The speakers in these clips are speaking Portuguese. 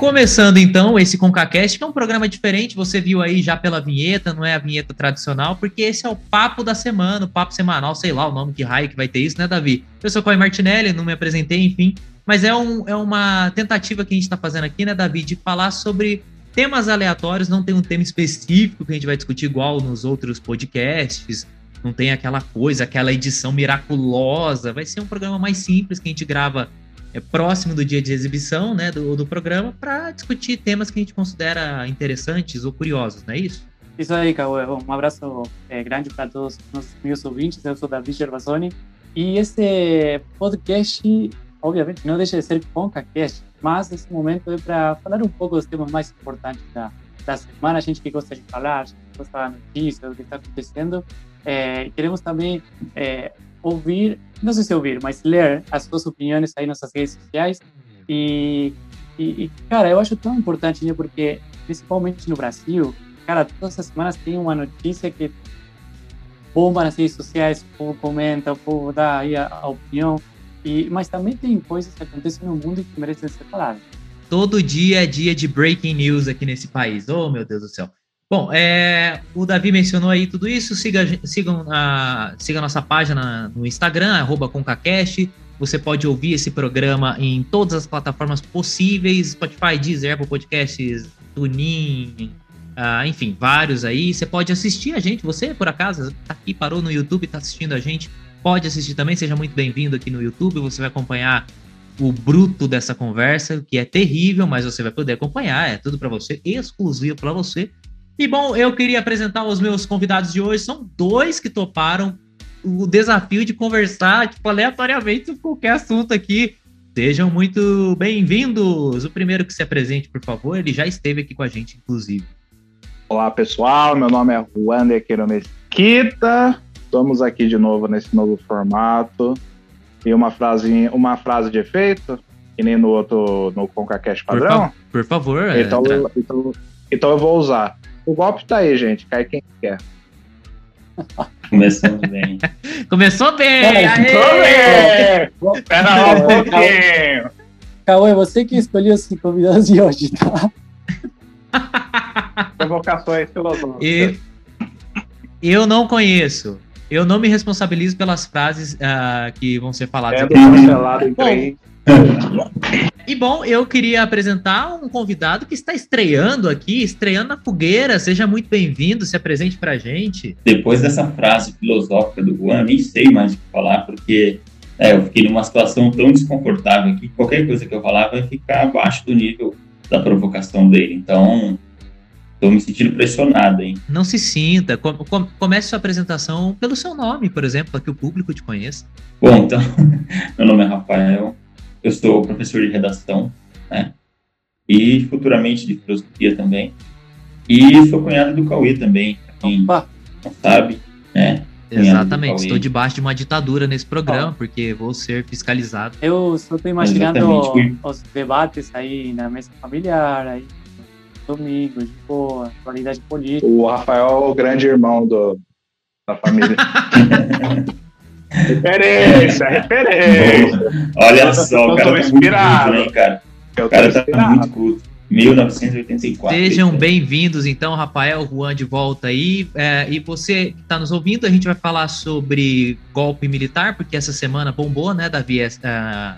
Começando então esse ConcaCast, que é um programa diferente, você viu aí já pela vinheta, não é a vinheta tradicional, porque esse é o papo da semana, o papo semanal, sei lá o nome que raio que vai ter isso, né, Davi? Eu sou Coy Martinelli, não me apresentei, enfim, mas é, um, é uma tentativa que a gente está fazendo aqui, né, Davi, de falar sobre temas aleatórios, não tem um tema específico que a gente vai discutir igual nos outros podcasts, não tem aquela coisa, aquela edição miraculosa, vai ser um programa mais simples que a gente grava é, próximo do dia de exibição né, do, do programa para discutir temas que a gente considera interessantes ou curiosos, não é isso? Isso aí, Cauê. Um abraço é, grande para todos os nossos meus ouvintes. Eu sou Davi Gervasoni. E esse podcast, obviamente, não deixa de ser ConcaCast, mas esse momento é para falar um pouco dos temas mais importantes da, da semana. A gente que gosta de falar, a gente que gosta da notícia, do que está acontecendo. É, queremos também é, ouvir, não sei se ouvir, mas ler as suas opiniões aí nas redes sociais. E, e, e, cara, eu acho tão importante, né? Porque, principalmente no Brasil, cara, todas as semanas tem uma notícia que bomba nas redes sociais, o povo comenta, o povo dá aí a, a opinião. E, mas também tem coisas que acontecem no mundo que merecem ser faladas. Todo dia é dia de breaking news aqui nesse país. Oh, meu Deus do céu. Bom, é, o Davi mencionou aí tudo isso. Siga, sigam a, siga a nossa página no Instagram, arroba ConcaCast. Você pode ouvir esse programa em todas as plataformas possíveis: Spotify, Deezer, Apple Podcasts, TuneIn, uh, enfim, vários aí. Você pode assistir a gente. Você, por acaso, tá aqui, parou no YouTube, está assistindo a gente. Pode assistir também. Seja muito bem-vindo aqui no YouTube. Você vai acompanhar o bruto dessa conversa, que é terrível, mas você vai poder acompanhar. É tudo para você, exclusivo para você. E bom, eu queria apresentar os meus convidados de hoje. São dois que toparam o desafio de conversar, tipo, aleatoriamente sobre qualquer assunto aqui. Sejam muito bem-vindos. O primeiro que se apresente, por favor, ele já esteve aqui com a gente, inclusive. Olá, pessoal. Meu nome é Juan de Queiro Mesquita. Estamos aqui de novo nesse novo formato. E uma frase, uma frase de efeito, que nem no outro, no ConcaCast padrão. Por, fa por favor. Então, é, então, então eu vou usar. O golpe tá aí, gente. Cai quem quer. Começou bem. Começou bem! Começou bem! Pera lá um pouquinho. Cauê, você que escolheu os convidados de hoje, tá? Provocações filosóficas. E eu não conheço. Eu não me responsabilizo pelas frases uh, que vão ser faladas. É do cancelado em três. E bom, eu queria apresentar um convidado que está estreando aqui, estreando na fogueira. Seja muito bem-vindo, se apresente para a gente. Depois dessa frase filosófica do Juan, nem sei mais o que falar, porque é, eu fiquei numa situação tão desconfortável que qualquer coisa que eu falar vai ficar abaixo do nível da provocação dele. Então, estou me sentindo pressionado, hein? Não se sinta. comece sua apresentação pelo seu nome, por exemplo, para que o público te conheça. Bom, então, meu nome é Rafael, eu sou professor de redação, né? E futuramente de filosofia também. E sou cunhado do Cauê também, quem Opa. não sabe, né? Exatamente, estou debaixo de uma ditadura nesse programa, oh. porque vou ser fiscalizado. Eu só estou imaginando os debates aí na mesa familiar, aí domingo, de boa, qualidade política. O Rafael é o grande irmão do, da família. Referência, referência. Olha só, o cara tá inspirado. Muito culto, cara? O cara tá muito culto. 1984. Sejam bem-vindos, então, Rafael, Juan de volta aí. É, e você que está nos ouvindo, a gente vai falar sobre golpe militar, porque essa semana bombou, né, Davi? É,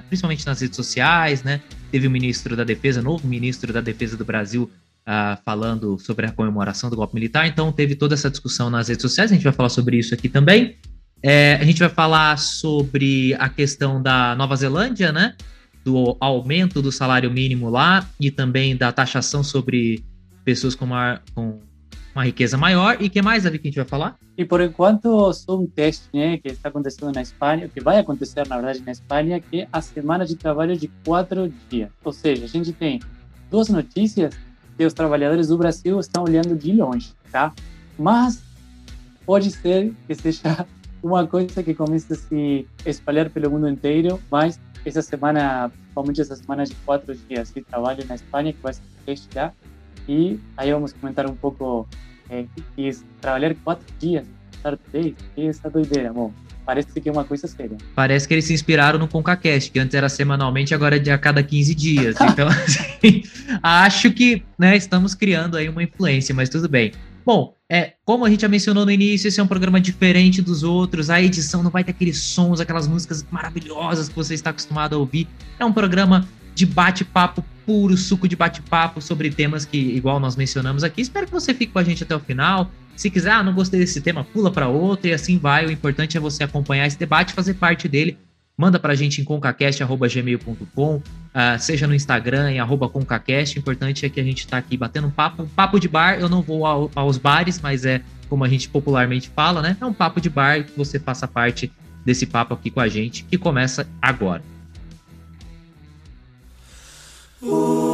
principalmente nas redes sociais, né? Teve o ministro da Defesa, novo ministro da Defesa do Brasil, uh, falando sobre a comemoração do golpe militar. Então, teve toda essa discussão nas redes sociais. A gente vai falar sobre isso aqui também. É, a gente vai falar sobre a questão da Nova Zelândia, né? Do aumento do salário mínimo lá e também da taxação sobre pessoas com uma, com uma riqueza maior. E que mais, Davi, que a gente vai falar? E por enquanto, só um teste né, que está acontecendo na Espanha, que vai acontecer, na verdade, na Espanha, que é a semana de trabalho de quatro dias. Ou seja, a gente tem duas notícias que os trabalhadores do Brasil estão olhando de longe, tá? Mas pode ser que seja uma coisa que começa a se espalhar pelo mundo inteiro, mas essa semana, principalmente essa semana de quatro dias de trabalho na Espanha, que vai ser já, e aí vamos comentar um pouco é, que é trabalhar quatro dias, estar três, que essa doideira, bom. parece que é uma coisa séria. Parece que eles se inspiraram no ConcaCast, que antes era semanalmente, agora é a cada 15 dias. Então, assim, acho que né, estamos criando aí uma influência, mas tudo bem. Bom, é, como a gente já mencionou no início, esse é um programa diferente dos outros. A edição não vai ter aqueles sons, aquelas músicas maravilhosas que você está acostumado a ouvir. É um programa de bate-papo puro, suco de bate-papo sobre temas que, igual nós mencionamos aqui. Espero que você fique com a gente até o final. Se quiser, ah, não gostei desse tema, pula para outro e assim vai. O importante é você acompanhar esse debate, fazer parte dele. Manda para a gente em concacast.gmail.com, uh, seja no Instagram, em arroba concacast. O importante é que a gente está aqui batendo um papo. Papo de bar, eu não vou ao, aos bares, mas é como a gente popularmente fala, né? É um papo de bar que você faça parte desse papo aqui com a gente, que começa agora. Pai,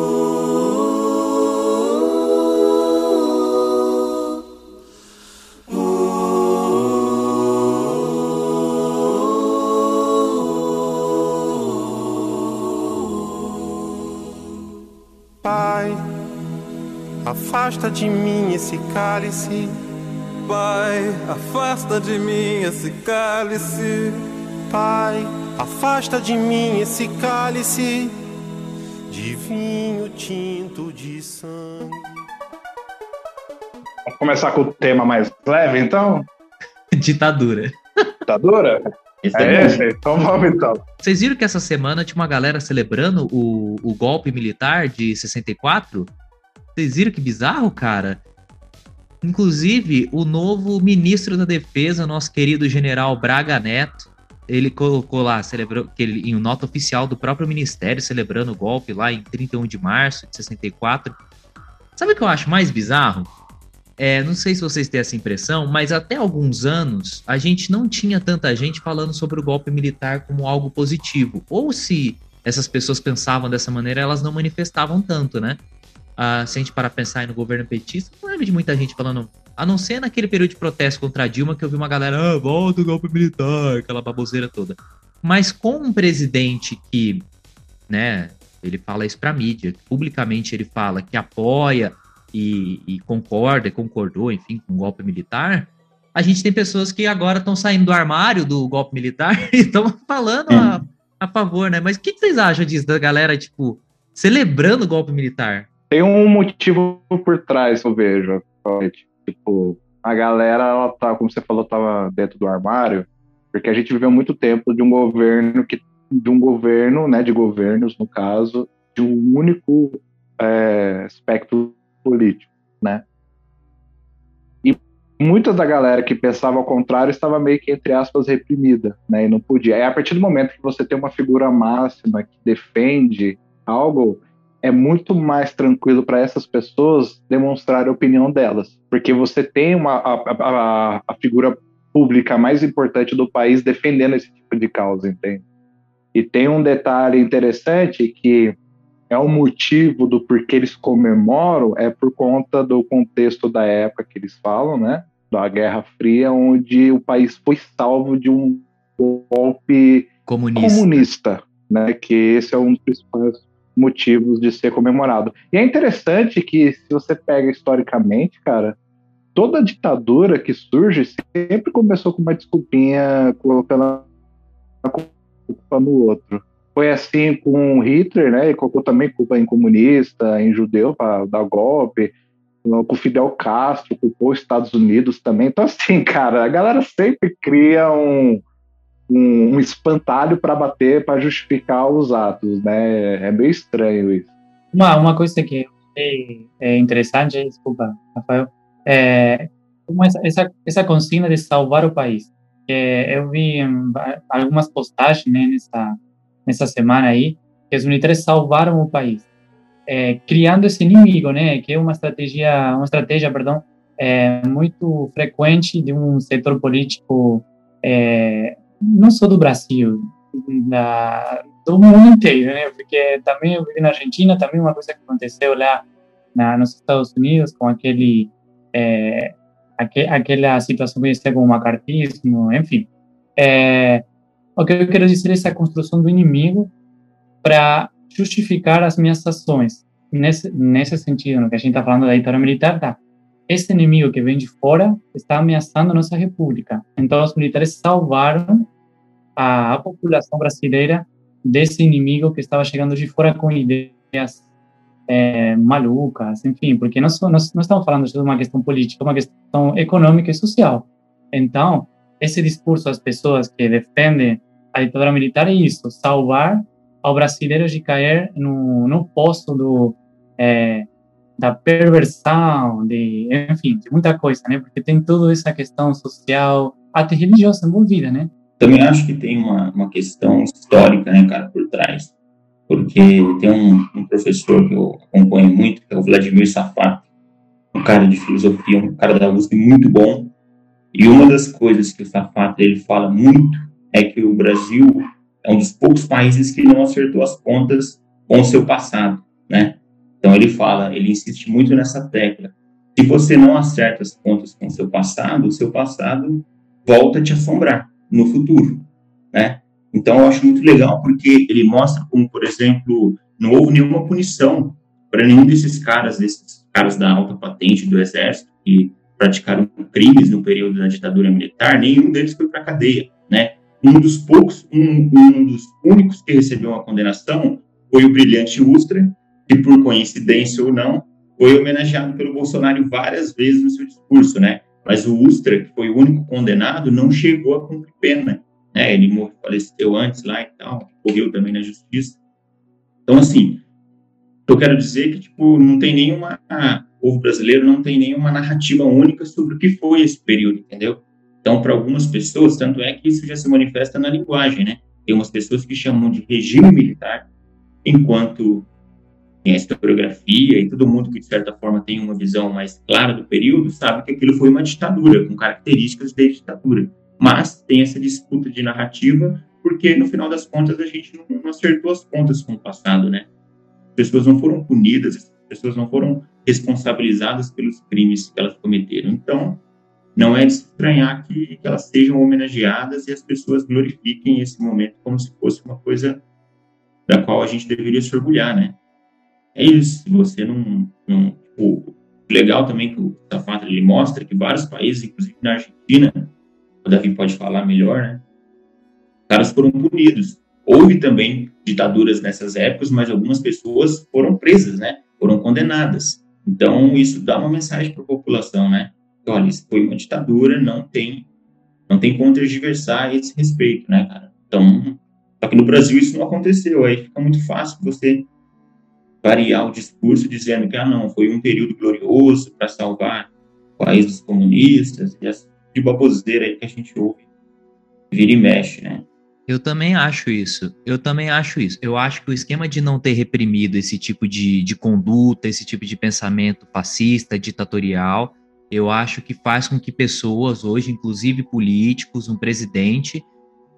afasta de mim esse cálice. Pai, afasta de mim esse cálice. Pai, afasta de mim esse cálice de vinho tinto de sangue. Vamos começar com o tema mais leve, então? Ditadura. Ditadura? Esse É é esse? Então vamos, então. Vocês viram que essa semana tinha uma galera celebrando o, o golpe militar de 64? Vocês viram que bizarro, cara? Inclusive, o novo ministro da Defesa, nosso querido general Braga Neto, ele colocou lá, celebrou, que ele, em nota oficial do próprio ministério, celebrando o golpe lá em 31 de março de 64. Sabe o que eu acho mais bizarro? É, não sei se vocês têm essa impressão, mas até alguns anos a gente não tinha tanta gente falando sobre o golpe militar como algo positivo. Ou se essas pessoas pensavam dessa maneira, elas não manifestavam tanto, né? Ah, se a gente parar pensar aí no governo petista, não lembro de muita gente falando. A não ser naquele período de protesto contra a Dilma, que eu vi uma galera, ah, volta o golpe militar, aquela baboseira toda. Mas com um presidente que, né, ele fala isso pra mídia, publicamente ele fala que apoia e, e concorda, concordou, enfim, com o golpe militar, a gente tem pessoas que agora estão saindo do armário do golpe militar e estão falando a, a favor, né? Mas o que, que vocês acham disso, da galera, tipo, celebrando o golpe militar? Tem um motivo por trás, eu vejo. Tipo, a galera, ela tá, como você falou, tava dentro do armário, porque a gente viveu muito tempo de um governo que de um governo, né, de governos no caso, de um único é, aspecto político, né? E muita da galera que pensava ao contrário estava meio que entre aspas reprimida, né? E não podia. É a partir do momento que você tem uma figura máxima que defende algo, é muito mais tranquilo para essas pessoas demonstrar a opinião delas, porque você tem uma, a, a, a, figura pública mais importante do país defendendo esse tipo de causa, entende? E tem um detalhe interessante que é o motivo do porquê eles comemoram é por conta do contexto da época que eles falam, né? Da Guerra Fria, onde o país foi salvo de um golpe Comunista. comunista né? Que esse é um dos principais motivos de ser comemorado. E é interessante que, se você pega historicamente, cara, toda ditadura que surge sempre começou com uma desculpinha colocando a culpa no outro. Foi assim com Hitler, né? Ele colocou também culpa em comunista, em judeu para dar golpe. Com Fidel Castro, culpou os Estados Unidos também. Então, assim, cara, a galera sempre cria um, um, um espantalho para bater, para justificar os atos, né? É meio estranho isso. Uma, uma coisa que é interessante, desculpa, Rafael, é essa, essa, essa consigna de salvar o país. É, eu vi algumas postagens né, nessa, nessa semana aí, que os militares salvaram o país, é, criando esse inimigo, né, que é uma estratégia, uma estratégia, perdão, é, muito frequente de um setor político é, não só do Brasil, da, do mundo inteiro, né? Porque também eu vivi na Argentina, também uma coisa que aconteceu lá na, nos Estados Unidos com aquele é, aqu, aquela situação conhecida como macartismo, enfim. É, o que eu quero dizer é essa construção do inimigo para justificar as minhas ações. Nesse, nesse sentido, no que a gente está falando da ditadura militar, tá. Esse inimigo que vem de fora está ameaçando a nossa república. Então, os militares salvaram a, população brasileira desse inimigo que estava chegando de fora com ideias é, malucas, enfim, porque nós, nós não estamos falando de uma questão política, é uma questão econômica e social. Então, esse discurso das pessoas que defendem a ditadura militar é isso, salvar ao brasileiro de cair no, no poço do, é, da perversão, de, enfim, de muita coisa, né? Porque tem toda essa questão social, até religiosa envolvida, né? Também acho que tem uma, uma questão histórica, né, cara, por trás. Porque tem um, um professor que eu acompanho muito, que é o Vladimir Safat, um cara de filosofia, um cara da USP muito bom. E uma das coisas que o Safat ele fala muito é que o Brasil é um dos poucos países que não acertou as contas com o seu passado, né? Então ele fala, ele insiste muito nessa tecla. Se você não acerta as contas com o seu passado, o seu passado volta a te assombrar no futuro, né? Então eu acho muito legal porque ele mostra como, por exemplo, não houve nenhuma punição para nenhum desses caras, desses caras da alta patente do exército que praticaram crimes no período da ditadura militar, nenhum deles foi para cadeia, né? Um dos poucos, um, um dos únicos que recebeu uma condenação foi o brilhante Ustra, que por coincidência ou não, foi homenageado pelo Bolsonaro várias vezes no seu discurso, né? Mas o Ustra, que foi o único condenado, não chegou a cumprir pena, né? Ele morreu, faleceu antes lá e tal, morreu também na justiça. Então, assim, eu quero dizer que, tipo, não tem nenhuma... O povo brasileiro não tem nenhuma narrativa única sobre o que foi esse período, entendeu? Então, para algumas pessoas, tanto é que isso já se manifesta na linguagem, né? Tem umas pessoas que chamam de regime militar, enquanto tem a historiografia e todo mundo que, de certa forma, tem uma visão mais clara do período, sabe que aquilo foi uma ditadura, com características de ditadura. Mas tem essa disputa de narrativa, porque, no final das contas, a gente não, não acertou as contas com o passado, né? As pessoas não foram punidas, as pessoas não foram responsabilizadas pelos crimes que elas cometeram. Então, não é de estranhar que, que elas sejam homenageadas e as pessoas glorifiquem esse momento como se fosse uma coisa da qual a gente deveria se orgulhar, né? É isso, você não, não tipo, legal também que o Safato ele mostra que vários países, inclusive na Argentina, o Davi pode falar melhor, né? Caras foram punidos. Houve também ditaduras nessas épocas, mas algumas pessoas foram presas, né? Foram condenadas. Então, isso dá uma mensagem para a população, né? Olha, isso foi uma ditadura, não tem não tem como tergiversar esse respeito, né, cara? Então, só que no Brasil isso não aconteceu, aí fica muito fácil você variar o discurso dizendo que, ah, não, foi um período glorioso para salvar o país dos comunistas, e essa de baboseira aí que a gente ouve, vira e mexe, né? Eu também acho isso. Eu também acho isso. Eu acho que o esquema de não ter reprimido esse tipo de, de conduta, esse tipo de pensamento fascista, ditatorial, eu acho que faz com que pessoas hoje, inclusive políticos, um presidente,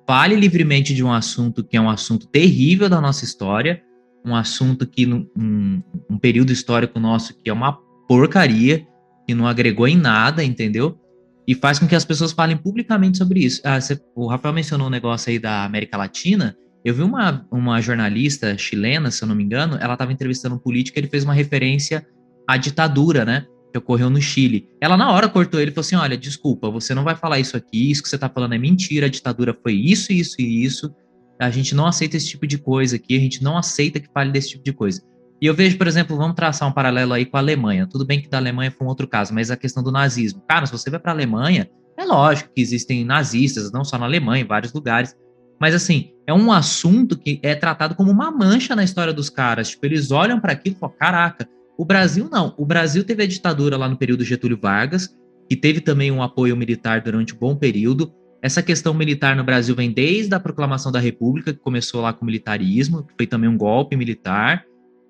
fale livremente de um assunto que é um assunto terrível da nossa história, um assunto que um, um período histórico nosso que é uma porcaria, que não agregou em nada, entendeu? E faz com que as pessoas falem publicamente sobre isso. Ah, você, o Rafael mencionou um negócio aí da América Latina. Eu vi uma, uma jornalista chilena, se eu não me engano, ela estava entrevistando um político ele fez uma referência à ditadura, né? Que ocorreu no Chile. Ela na hora cortou ele e falou assim: olha, desculpa, você não vai falar isso aqui, isso que você está falando é mentira, a ditadura foi isso, isso e isso. A gente não aceita esse tipo de coisa aqui, a gente não aceita que fale desse tipo de coisa. E eu vejo, por exemplo, vamos traçar um paralelo aí com a Alemanha. Tudo bem que da Alemanha foi um outro caso, mas a questão do nazismo. Cara, se você vai para a Alemanha, é lógico que existem nazistas, não só na Alemanha, em vários lugares. Mas assim, é um assunto que é tratado como uma mancha na história dos caras. Tipo, eles olham para aquilo e falam: caraca, o Brasil não. O Brasil teve a ditadura lá no período Getúlio Vargas, que teve também um apoio militar durante um bom período. Essa questão militar no Brasil vem desde a proclamação da República, que começou lá com o militarismo, que foi também um golpe militar.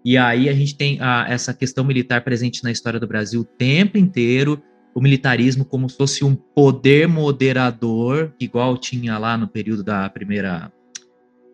E aí a gente tem a, essa questão militar presente na história do Brasil o tempo inteiro, o militarismo como se fosse um poder moderador, igual tinha lá no período da primeira.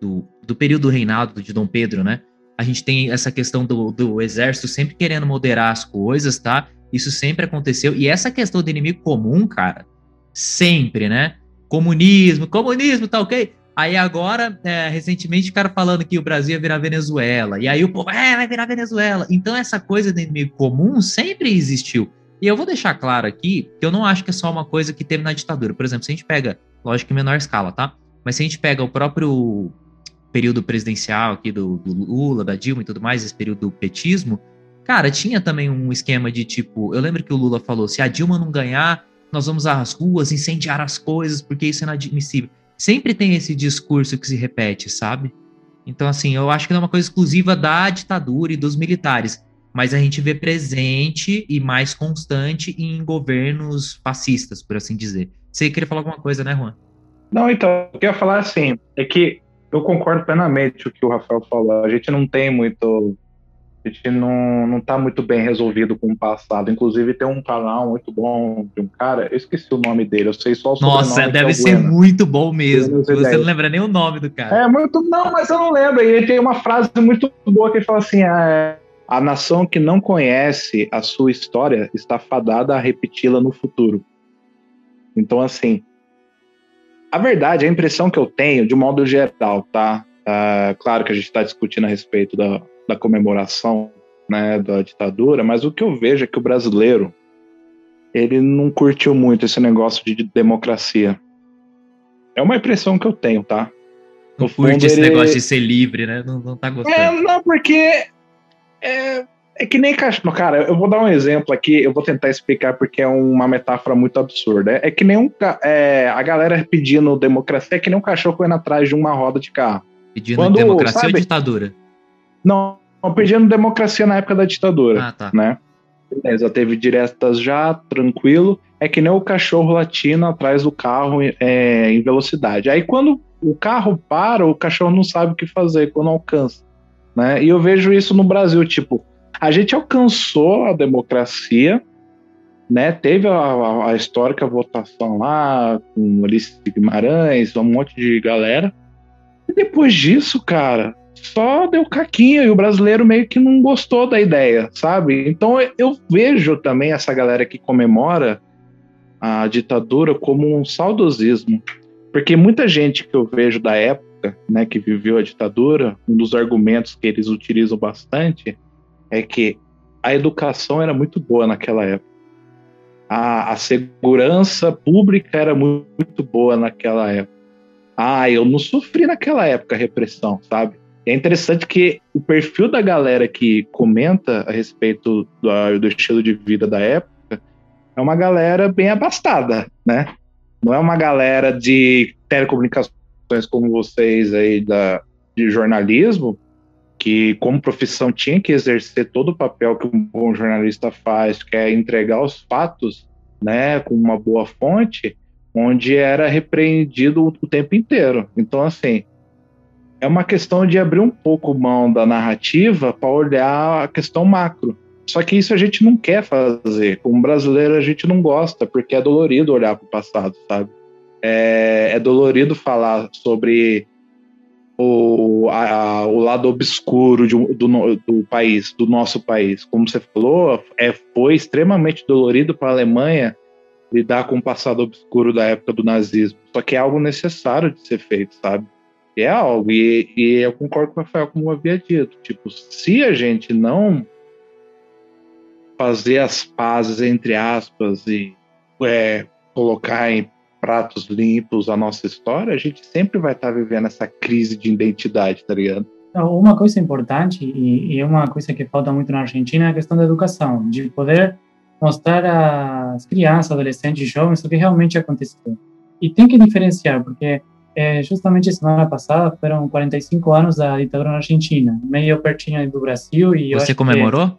do, do período do reinado de Dom Pedro, né? A gente tem essa questão do, do exército sempre querendo moderar as coisas, tá? Isso sempre aconteceu. E essa questão do inimigo comum, cara, sempre, né? Comunismo, comunismo, tá ok? Aí agora, é, recentemente, o cara falando que o Brasil ia virar Venezuela. E aí o povo, é, vai virar Venezuela. Então essa coisa do inimigo comum sempre existiu. E eu vou deixar claro aqui que eu não acho que é só uma coisa que teve na ditadura. Por exemplo, se a gente pega, lógico que em menor escala, tá? Mas se a gente pega o próprio período presidencial aqui do, do Lula, da Dilma e tudo mais, esse período do petismo, cara, tinha também um esquema de tipo, eu lembro que o Lula falou, se a Dilma não ganhar, nós vamos às ruas incendiar as coisas, porque isso é inadmissível. Sempre tem esse discurso que se repete, sabe? Então, assim, eu acho que não é uma coisa exclusiva da ditadura e dos militares mas a gente vê presente e mais constante em governos fascistas, por assim dizer. Você queria falar alguma coisa, né, Juan? Não, então, eu queria falar assim, é que eu concordo plenamente com o que o Rafael falou. A gente não tem muito. A gente não, não tá muito bem resolvido com o passado. Inclusive, tem um canal muito bom de um cara, eu esqueci o nome dele, eu sei só o Nossa, é deve é ser bueno. muito bom mesmo. Você não lembra nem o nome do cara. É muito. Não, mas eu não lembro. E ele tem uma frase muito boa que ele fala assim: é, a nação que não conhece a sua história está fadada a repeti-la no futuro. Então, assim, a verdade, a impressão que eu tenho, de modo geral, tá? Uh, claro que a gente está discutindo a respeito da, da comemoração né, da ditadura, mas o que eu vejo é que o brasileiro ele não curtiu muito esse negócio de democracia. É uma impressão que eu tenho, tá? No não curte esse ele... negócio de ser livre, né? Não, não tá gostando. É, não, porque é, é que nem cachorro. Cara, eu vou dar um exemplo aqui, eu vou tentar explicar porque é uma metáfora muito absurda. É, é que nem um, é, a galera pedindo democracia é que nem um cachorro correndo atrás de uma roda de carro. Pedindo Quando, democracia sabe, ou ditadura? Não, pedindo democracia na época da ditadura. Ah, tá. Né? Beleza, teve diretas já, tranquilo. É que nem o cachorro latino atrás do carro é, em velocidade. Aí quando o carro para, o cachorro não sabe o que fazer quando alcança. Né? E eu vejo isso no Brasil, tipo, a gente alcançou a democracia, né? Teve a, a histórica votação lá com Ulisses Guimarães, um monte de galera. E depois disso, cara, só deu caquinha e o brasileiro meio que não gostou da ideia, sabe? Então eu vejo também essa galera que comemora a ditadura como um saudosismo. Porque muita gente que eu vejo da época né, que viveu a ditadura, um dos argumentos que eles utilizam bastante é que a educação era muito boa naquela época. A, a segurança pública era muito, muito boa naquela época. Ah, eu não sofri naquela época repressão, sabe? É interessante que o perfil da galera que comenta a respeito do, do estilo de vida da época é uma galera bem abastada, né? Não é uma galera de telecomunicações como vocês aí da, de jornalismo, que como profissão tinha que exercer todo o papel que um bom jornalista faz, que é entregar os fatos, né, com uma boa fonte, onde era repreendido o tempo inteiro. Então, assim, é uma questão de abrir um pouco mão da narrativa para olhar a questão macro. Só que isso a gente não quer fazer. Como brasileiro, a gente não gosta, porque é dolorido olhar para o passado, sabe? é, é dolorido falar sobre o, a, o lado obscuro de, do, do país, do nosso país. Como você falou, é, foi extremamente dolorido para a Alemanha lidar com o passado obscuro da época do nazismo. Só que é algo necessário de ser feito, sabe? É algo, e, e eu concordo com o Rafael, como eu havia dito. Tipo, se a gente não fazer as pazes, entre aspas, e é, colocar em pratos limpos a nossa história, a gente sempre vai estar vivendo essa crise de identidade, tá ligado? Então, uma coisa importante, e, e é uma coisa que falta muito na Argentina, é a questão da educação, de poder mostrar às crianças, adolescentes jovens o que realmente aconteceu. E tem que diferenciar, porque é, justamente semana passada foram 45 anos da ditadura na Argentina, meio pertinho do Brasil. E Você comemorou? Que,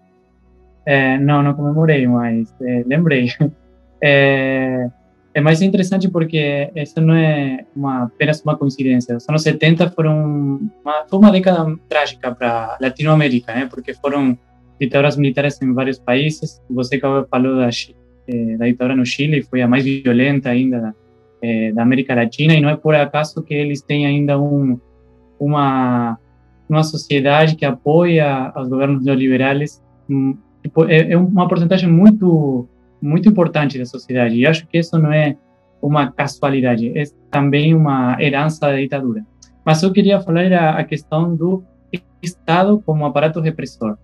é, não, não comemorei, mas é, lembrei. É, é mais interessante porque isso não é uma, apenas uma coincidência. Os anos 70 foram uma, foi uma década trágica para a Latinoamérica, né? porque foram ditaduras militares em vários países. Você falou da, eh, da ditadura no Chile, foi a mais violenta ainda eh, da América Latina, e não é por acaso que eles têm ainda um, uma, uma sociedade que apoia os governos neoliberais. Um, tipo, é, é uma porcentagem muito muito importante da sociedade. E acho que isso não é uma casualidade, é também uma herança da ditadura. Mas eu queria falar a, a questão do Estado como aparato repressor.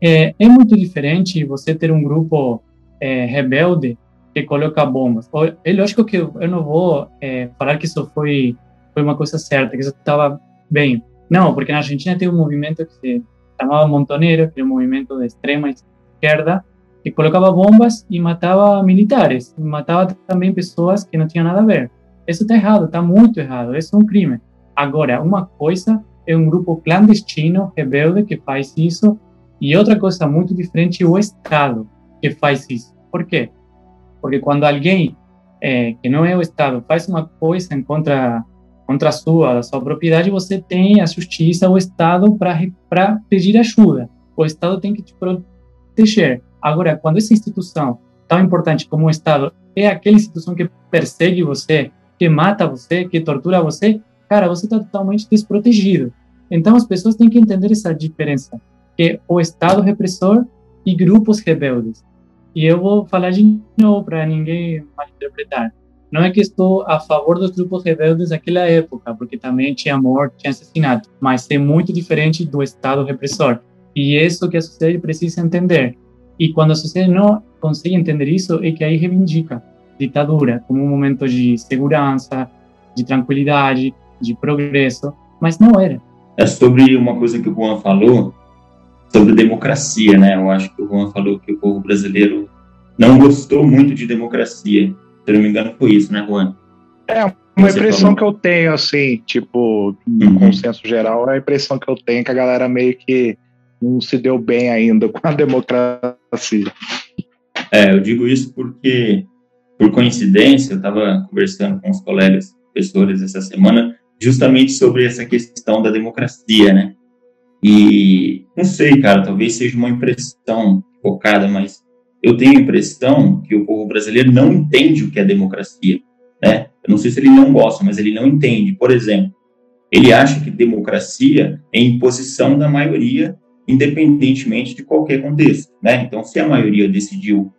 É, é, muito diferente você ter um grupo é, rebelde que coloca bombas. É lógico que eu não vou é, falar que isso foi, foi uma coisa certa, que isso estava bem. Não, porque na Argentina tem um movimento que se chamava Montonero, que era um movimento de extrema esquerda, que colocava bombas e matava militares, e matava também pessoas que não tinham nada a ver. Isso está errado, está muito errado, isso é um crime. Agora, uma coisa é um grupo clandestino, rebelde, que faz isso, e outra coisa muito diferente é o Estado que faz isso. Por quê? Porque quando alguém é, que não é o Estado faz uma coisa em contra contra a sua, sua propriedade, você tem a justiça, o Estado para pedir ajuda. O Estado tem que te proteger. Agora, quando essa instituição tão importante como o Estado é aquela instituição que persegue você, que mata você, que tortura você, cara, você está totalmente desprotegido. Então, as pessoas têm que entender essa diferença, que o Estado repressor e grupos rebeldes. E eu vou falar de novo para ninguém malinterpretar. Não é que estou a favor dos grupos rebeldes daquela época, porque também tinha morte, tinha assassinato, mas é muito diferente do Estado repressor. E isso que a sociedade precisa entender. E quando a sociedade não consegue entender isso, é que aí reivindica ditadura como um momento de segurança, de tranquilidade, de progresso, mas não era. É sobre uma coisa que o Juan falou, sobre democracia, né? Eu acho que o Juan falou que o povo brasileiro não gostou muito de democracia. Se não me engano, foi isso, né, Juan? É, uma Você impressão falou. que eu tenho, assim, tipo, no uhum. consenso geral, é a impressão que eu tenho que a galera meio que não se deu bem ainda com a democracia. É, eu digo isso porque, por coincidência, eu estava conversando com os colegas professores essa semana justamente sobre essa questão da democracia, né? E não sei, cara, talvez seja uma impressão focada, mas eu tenho a impressão que o povo brasileiro não entende o que é democracia, né? Eu não sei se ele não gosta, mas ele não entende. Por exemplo, ele acha que democracia é imposição da maioria, independentemente de qualquer contexto, né? Então, se a maioria decidiu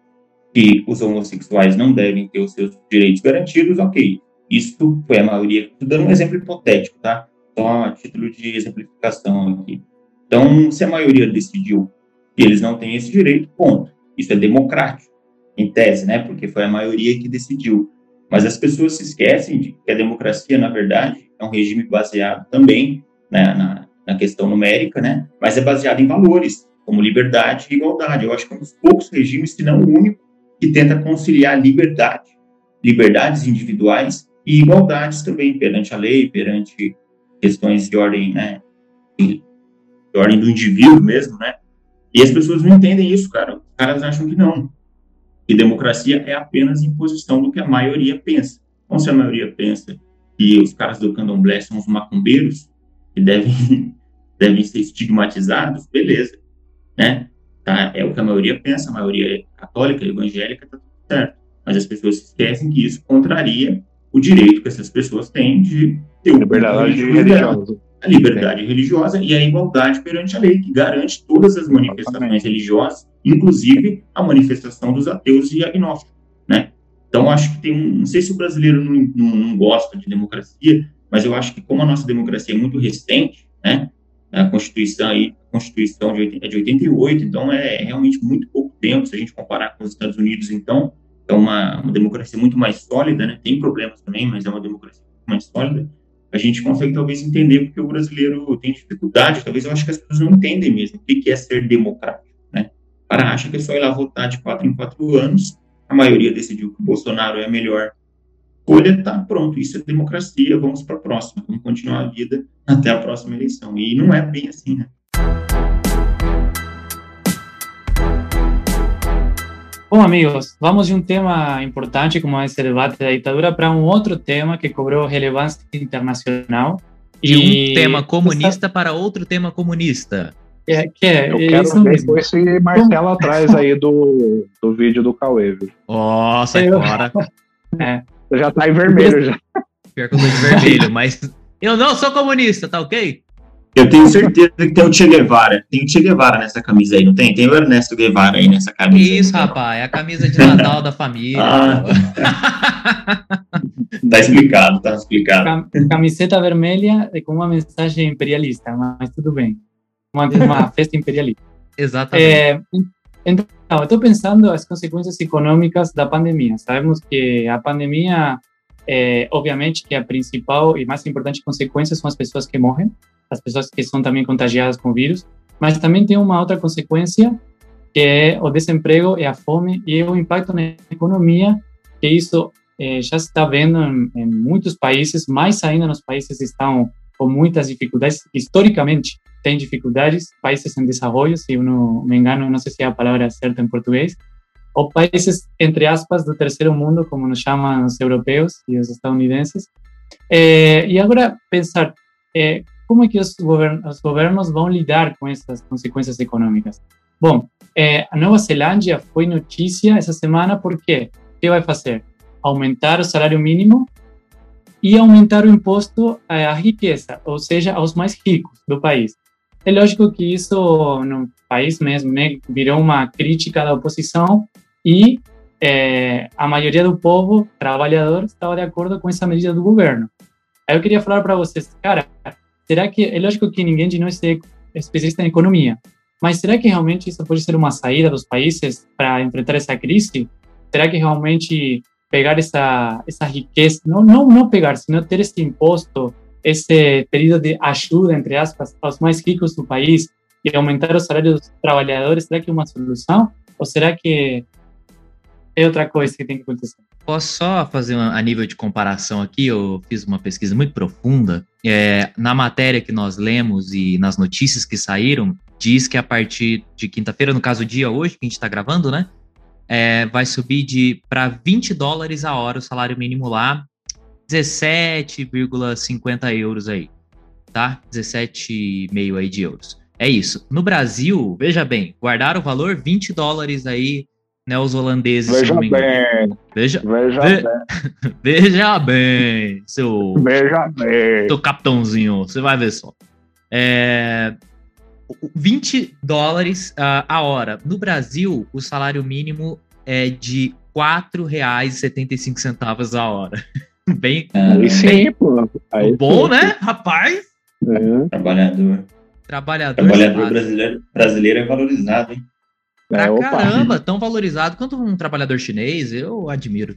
que os homossexuais não devem ter os seus direitos garantidos, ok. Isso foi a maioria. Dando um exemplo hipotético, tá? Só a título de exemplificação aqui. Então, se a maioria decidiu que eles não têm esse direito, ponto. Isso é democrático, em tese, né? Porque foi a maioria que decidiu. Mas as pessoas se esquecem de que a democracia, na verdade, é um regime baseado também né, na, na questão numérica, né? Mas é baseado em valores, como liberdade e igualdade. Eu acho que é um dos poucos regimes, se não o único, que tenta conciliar liberdade, liberdades individuais e igualdades também perante a lei, perante questões de ordem, né? De ordem do indivíduo mesmo, né? E as pessoas não entendem isso, cara. Os caras acham que não. Que democracia é apenas imposição do que a maioria pensa. Então, se a maioria pensa que os caras do candomblé são os macumbeiros, que devem, devem ser estigmatizados, beleza. Né? Tá? É o que a maioria pensa, a maioria é católica, evangélica, tá tudo certo. Mas as pessoas esquecem que isso contraria o direito que essas pessoas têm de ter o liberdade religiosa a liberdade religiosa e a igualdade perante a lei, que garante todas as manifestações religiosas, inclusive a manifestação dos ateus e agnósticos, né? Então, acho que tem um... Não sei se o brasileiro não, não, não, gosta de democracia, mas eu acho que como a nossa democracia é muito recente, né? A Constituição aí, a Constituição de, é de 88, então é realmente muito pouco tempo, se a gente comparar com os Estados Unidos, então, é uma, uma democracia muito mais sólida, né? Tem problemas também, mas é uma democracia muito mais sólida a gente consegue talvez entender porque o brasileiro tem dificuldade, talvez eu acho que as pessoas não entendem mesmo o que é ser democrático, né? O cara acha que é só ir lá votar de quatro em quatro anos, a maioria decidiu que o Bolsonaro é a melhor escolha, tá pronto, isso é democracia, vamos para a próxima, vamos continuar a vida até a próxima eleição. E não é bem assim, né? Bom, amigos, vamos de um tema importante como esse debate da ditadura para um outro tema que cobrou relevância internacional. De e... um tema comunista para outro tema comunista. É, que é, Eu quero ver mesmo. esse Marcelo atrás aí do, do vídeo do Cauê. Nossa, eu... agora. É. Já tá em vermelho já. Pior que eu tô de vermelho, mas eu não sou comunista, tá ok? Eu tenho certeza que tem o Che Guevara. Tem o Che Guevara nessa camisa aí, não tem? Tem o Ernesto Guevara aí nessa camisa. Isso, rapaz. É a camisa de Natal da família. Ah. tá explicado, tá explicado. Camiseta vermelha com uma mensagem imperialista, mas tudo bem. Uma, uma festa imperialista. Exatamente. É, então, eu estou pensando as consequências econômicas da pandemia. Sabemos que a pandemia, é, obviamente, que a principal e mais importante consequência são as pessoas que morrem, as pessoas que são também contagiadas com o vírus, mas também tem uma outra consequência, que é o desemprego e a fome e o impacto na economia, que isso é, já se está vendo em, em muitos países, mais ainda nos países que estão com muitas dificuldades, historicamente tem dificuldades, países em desenvolvimento, se eu não me engano, não sei se é a palavra certa em português, ou países, entre aspas, do terceiro mundo, como nos chamam os europeus e os estadunidenses. É, e agora, pensar, é, como é que os, govern os, governos vão lidar com essas consequências econômicas? Bom, é, a Nova Zelândia foi notícia essa semana porque o que vai fazer? Aumentar o salário mínimo e aumentar o imposto à riqueza, ou seja, aos mais ricos do país. É lógico que isso no país mesmo né, virou uma crítica da oposição e é, a maioria do povo trabalhador estava de acordo com essa medida do governo. Aí eu queria falar para vocês, cara, será que é lógico que ninguém de nós é especialista em economia, mas será que realmente isso pode ser uma saída dos países para enfrentar essa crise? Será que realmente pegar essa essa riqueza, não não não pegar, sino ter esse imposto, esse pedido de ajuda entre aspas aos mais ricos do país e aumentar os salários dos trabalhadores, será que é uma solução? Ou será que é outra coisa que tem que acontecer? Posso só fazer uma, a nível de comparação aqui? Eu fiz uma pesquisa muito profunda. É, na matéria que nós lemos e nas notícias que saíram, diz que a partir de quinta-feira, no caso, o dia hoje, que a gente está gravando, né? é, vai subir de para 20 dólares a hora o salário mínimo lá, 17,50 euros aí, tá? 17,5 aí de euros. É isso. No Brasil, veja bem, guardaram o valor 20 dólares aí, né, os holandeses. Veja bem. Veja, veja ve, bem. veja bem, seu, Veja bem. seu capitãozinho, você vai ver só. É, 20 dólares uh, a hora. No Brasil, o salário mínimo é de R$ 4,75 a hora. Bem, Aí sim, bem pô. Aí bom, sim. né, rapaz? É, Trabalhador. Trabalhador, Trabalhador brasileiro, brasileiro é valorizado, hein? Pra é, caramba, tão valorizado quanto um trabalhador chinês, eu admiro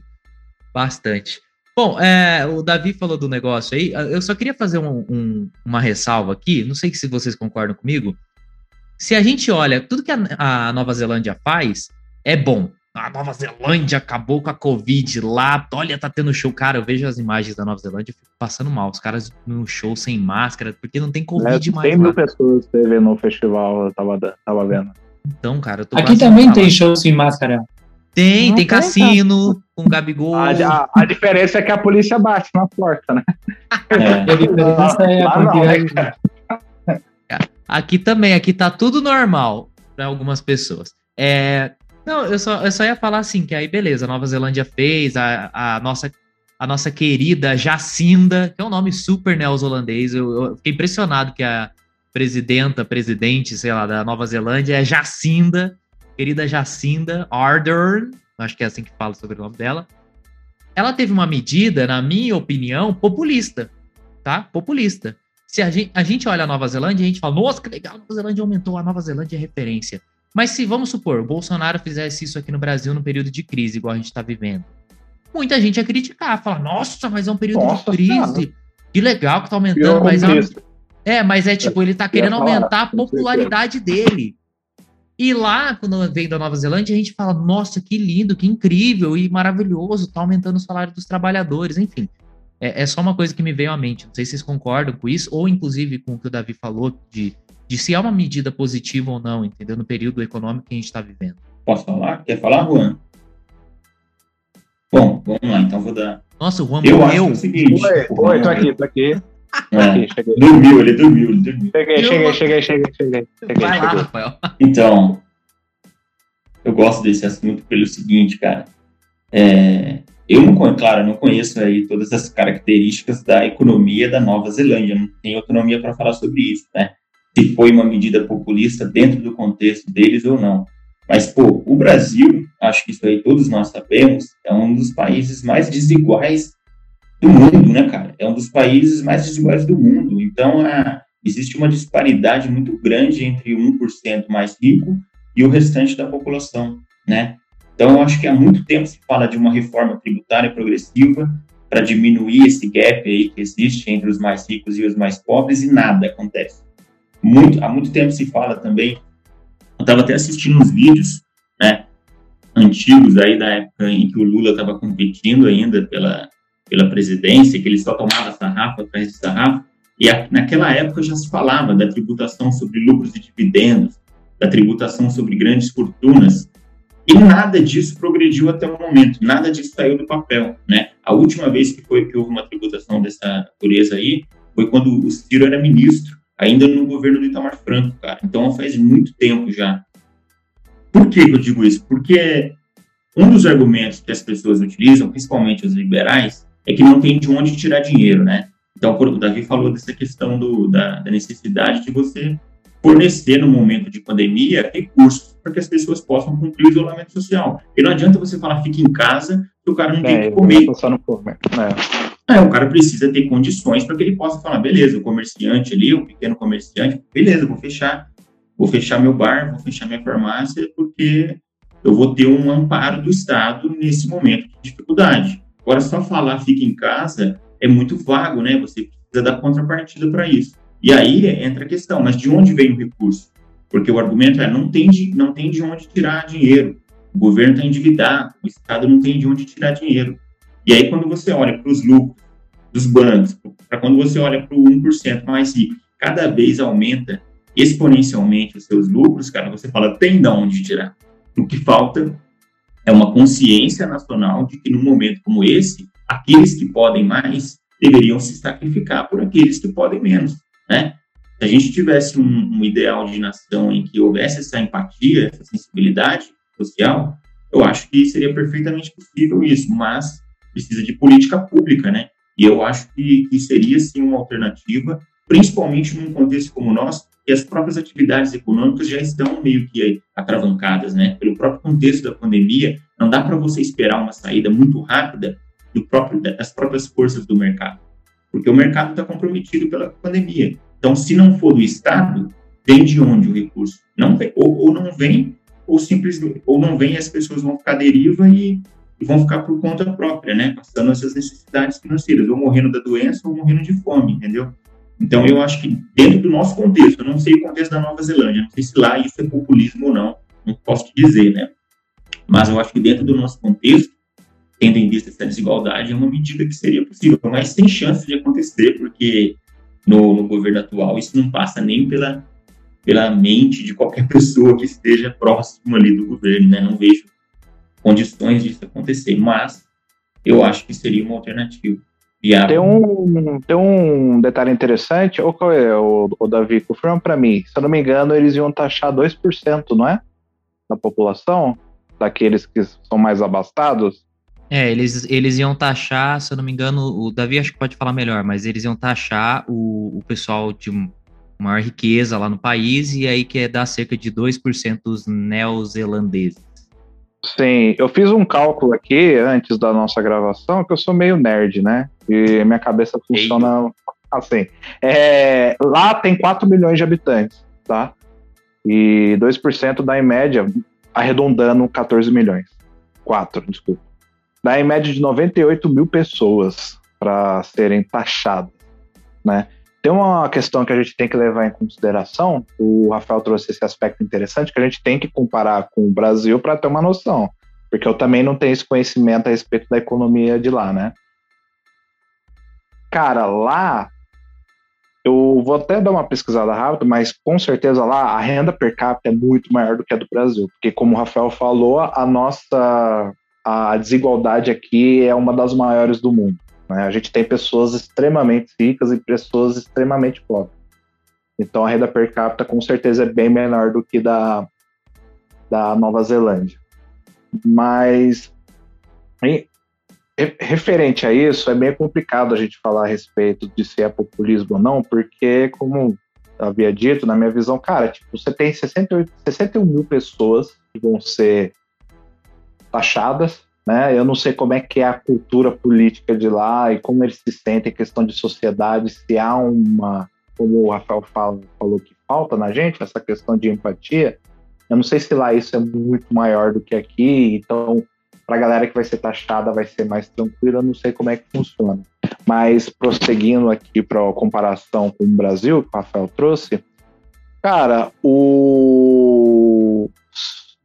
bastante. Bom, é, o Davi falou do negócio aí, eu só queria fazer um- um- uma ressalva aqui, não sei se vocês concordam comigo. Se a gente olha, tudo que a, a Nova Zelândia faz é bom. A Nova Zelândia acabou com a Covid lá, olha, tá tendo show. Cara, eu vejo as imagens da Nova Zelândia e fico passando mal. Os caras no show sem máscara, porque não tem É, Covid mais 100 mil pessoas teve no festival, eu tava, tava vendo. Então, cara, eu tô Aqui também tem show sem máscara. Tem, Não tem cassino com Gabigol. A, a- a diferença é que a polícia bate na porta, né? É. A diferença é a né, quantidade. Aqui também, aqui tá tudo normal para algumas pessoas. É, não, eu só, eu só ia falar assim, que aí beleza, a Nova Zelândia fez, a, a nossa a nossa querida Jacinda, que é um nome super neozelandês, eu, eu fiquei impressionado que a presidenta, presidente, sei lá, da Nova Zelândia é Jacinda, querida Jacinda Ardern, acho que é assim que fala sobre o nome dela. Ela teve uma medida, na minha opinião, populista, tá? Populista. Se a gente, a gente olha a Nova Zelândia, a gente fala, nossa, que legal, a Nova Zelândia aumentou, a Nova Zelândia é referência. Mas se, vamos supor, o Bolsonaro fizesse isso aqui no Brasil no período de crise, igual a gente está vivendo, muita gente ia criticar, falar, nossa, mas é um período Nossa de crise, Senhora. que legal que tá aumentando, Virou mas é. É, mas é tipo, ele tá querendo aumentar a popularidade dele. E lá, quando vem da Nova Zelândia, a gente fala, nossa, que lindo, que incrível e maravilhoso, tá aumentando o salário dos trabalhadores, enfim. É, é só uma coisa que me veio à mente. Não sei se vocês concordam com isso, ou inclusive com o que o Davi falou, de, de se é uma medida positiva ou não, entendeu? No período econômico que a gente está vivendo. Posso falar? Quer falar, Juan? Bom, vamos lá, então vou dar. Nossa, o Juan Eu acho é o seguinte. Oi, oi, tô aqui, tô aqui. É, aqui, cheguei. dormiu, ele dormiu, ele dormiu. Cheguei, cheguei, cheguei, cheguei, cheguei. cheguei, Vai lá, cheguei. Rafael. Então, eu gosto desse assunto pelo seguinte, cara. É, eu não conheço, claro, não conheço aí todas as características da economia da Nova Zelândia, não tenho autonomia para falar sobre isso, né? Se foi uma medida populista dentro do contexto deles ou não. Mas, pô, o Brasil, acho que isso aí todos nós sabemos, é um dos países mais desiguais do mundo, né, cara? É um dos países mais desiguais do mundo. Então, a, existe uma disparidade muito grande entre o 1% mais rico e o restante da população, né? Então, eu acho que há muito tempo se fala de uma reforma tributária progressiva para diminuir esse gap aí que existe entre os mais ricos e os mais pobres e nada acontece. Muito, há muito tempo se fala também, eu estava até assistindo uns vídeos, né, antigos aí da época em que o Lula estava competindo ainda pela, pela presidência, que ele só tomava sarrafa atrás de sarrafa, e a, naquela época já se falava da tributação sobre lucros e dividendos, da tributação sobre grandes fortunas, e nada disso progrediu até o momento, nada disso saiu do papel, né? A última vez que foi que houve uma tributação dessa natureza aí foi quando o Ciro era ministro, ainda no governo do Itamar Franco, cara. Então faz muito tempo já. Por que eu digo isso? Porque um dos argumentos que as pessoas utilizam, principalmente os liberais, é que não tem de onde tirar dinheiro, né? Então, o Davi falou dessa questão do, da, da necessidade de você fornecer no momento de pandemia recursos para que as pessoas possam cumprir o isolamento social. E não adianta você falar fique em casa que o cara não é, tem que comer. Só no comer. É. é, o cara precisa ter condições para que ele possa falar, beleza, o comerciante ali, o pequeno comerciante, beleza, vou fechar, vou fechar meu bar, vou fechar minha farmácia, porque eu vou ter um amparo do Estado nesse momento de dificuldade. Agora, só falar fique em casa é muito vago, né? Você precisa dar contrapartida para isso. E aí entra a questão, mas de onde vem o recurso? Porque o argumento é, não tem de, não tem de onde tirar dinheiro. O governo está endividado, o Estado não tem de onde tirar dinheiro. E aí, quando você olha para os lucros dos bancos, para quando você olha para o 1% mais rico, cada vez aumenta exponencialmente os seus lucros, cara, você fala, tem de onde tirar. O que falta é uma consciência nacional de que, num momento como esse, aqueles que podem mais deveriam se sacrificar por aqueles que podem menos né? Se a gente tivesse um, um, ideal de nação em que houvesse essa empatia, essa sensibilidade social, eu acho que seria perfeitamente possível isso, mas precisa de política pública, né? E eu acho que, que seria, sim, uma alternativa, principalmente num contexto como o nosso, que as próprias atividades econômicas já estão meio que atravancadas, né? Pelo próprio contexto da pandemia, não dá para você esperar uma saída muito rápida do próprio, das próprias forças do mercado porque o mercado está comprometido pela pandemia. Então, se não for do Estado, vem de onde o recurso? Não vem, ou, ou não vem, ou simplesmente, ou não vem, as pessoas vão ficar à deriva e, e, vão ficar por conta própria, né? Passando essas necessidades financeiras, ou morrendo da doença, ou morrendo de fome, entendeu? Então, eu acho que dentro do nosso contexto, eu não sei o contexto da Nova Zelândia, não sei se lá isso é populismo ou não, não posso te dizer, né? Mas eu acho que dentro do nosso contexto, tendo em vista essa desigualdade, é uma medida que seria possível, mas tem chance de acontecer, porque no, no governo atual isso não passa nem pela, pela mente de qualquer pessoa que esteja próximo ali do governo, né? Não vejo condições disso acontecer, mas eu acho que seria uma alternativa. Viável. Tem um, tem um detalhe interessante, ou qual é, o, o Davi, confirma para mim, se eu não me engano, eles iam taxar 2%, não é? Da população, daqueles que são mais abastados. É, eles, eles iam taxar, se eu não me engano, o Davi acho que pode falar melhor, mas eles iam taxar o, o pessoal de maior riqueza lá no país e aí quer dar cerca de 2% dos neozelandeses. Sim, eu fiz um cálculo aqui antes da nossa gravação, que eu sou meio nerd, né? E minha cabeça funciona Eita. assim. É, lá tem 4 milhões de habitantes, tá? E 2% dá em média, arredondando 14 milhões. 4, desculpa dá em média de 98 mil pessoas para serem taxadas, né? Tem uma questão que a gente tem que levar em consideração, o Rafael trouxe esse aspecto interessante, que a gente tem que comparar com o Brasil para ter uma noção, porque eu também não tenho esse conhecimento a respeito da economia de lá, né? Cara, lá, eu vou até dar uma pesquisada rápida, mas com certeza lá a renda per capita é muito maior do que a do Brasil, porque como o Rafael falou, a nossa a desigualdade aqui é uma das maiores do mundo. Né? A gente tem pessoas extremamente ricas e pessoas extremamente pobres. Então a renda per capita com certeza é bem menor do que da, da Nova Zelândia. Mas referente a isso, é meio complicado a gente falar a respeito de se é populismo ou não, porque, como havia dito, na minha visão, cara, tipo, você tem 68, 61 mil pessoas que vão ser taxadas, né? Eu não sei como é que é a cultura política de lá e como eles se sentem em questão de sociedade, se há uma, como o Rafael fala, falou que falta na gente, essa questão de empatia, Eu não sei se lá isso é muito maior do que aqui, então para a galera que vai ser taxada vai ser mais tranquila, não sei como é que funciona. Mas prosseguindo aqui para a comparação com o Brasil, que o Rafael trouxe, cara, o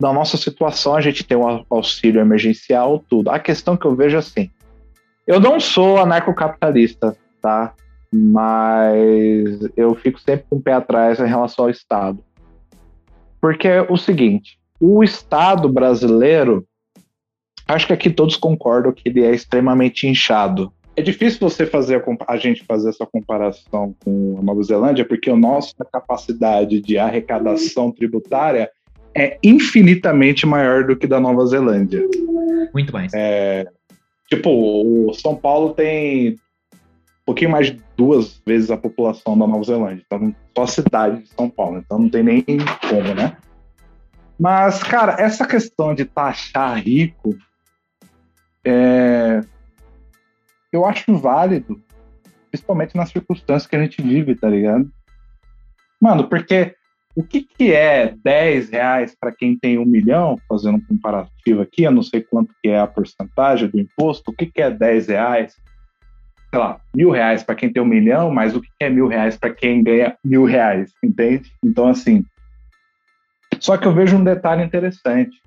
na nossa situação a gente tem um auxílio emergencial, tudo. A questão que eu vejo é assim, eu não sou anarcocapitalista, tá? Mas eu fico sempre com o pé atrás em relação ao Estado. Porque é o seguinte, o Estado brasileiro, acho que aqui todos concordam que ele é extremamente inchado. É difícil você fazer a, a gente fazer essa comparação com a Nova Zelândia, porque a nossa capacidade de arrecadação tributária é infinitamente maior do que da Nova Zelândia. Muito mais. É, tipo, o São Paulo tem um pouquinho mais de duas vezes a população da Nova Zelândia. Então, só a cidade de São Paulo. Então, não tem nem como, né? Mas, cara, essa questão de taxar rico, é, eu acho válido, principalmente nas circunstâncias que a gente vive, tá ligado? Mano, porque o que, que é 10 reais para quem tem um milhão, fazendo um comparativo aqui, eu não sei quanto que é a porcentagem do imposto, o que, que é 10 reais? Sei lá, mil reais para quem tem um milhão, mas o que, que é mil reais para quem ganha mil reais, entende? Então, assim, só que eu vejo um detalhe interessante.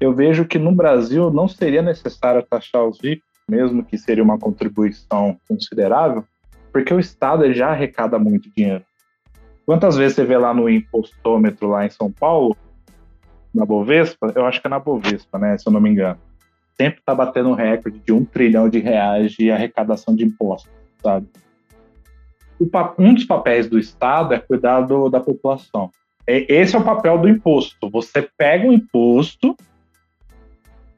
Eu vejo que no Brasil não seria necessário taxar os ricos, mesmo que seria uma contribuição considerável, porque o Estado já arrecada muito dinheiro. Quantas vezes você vê lá no impostômetro lá em São Paulo, na Bovespa, eu acho que é na Bovespa, né, se eu não me engano, sempre está batendo um recorde de um trilhão de reais de arrecadação de impostos, sabe? um dos papéis do Estado é cuidar do, da população. Esse é o papel do imposto. Você pega o imposto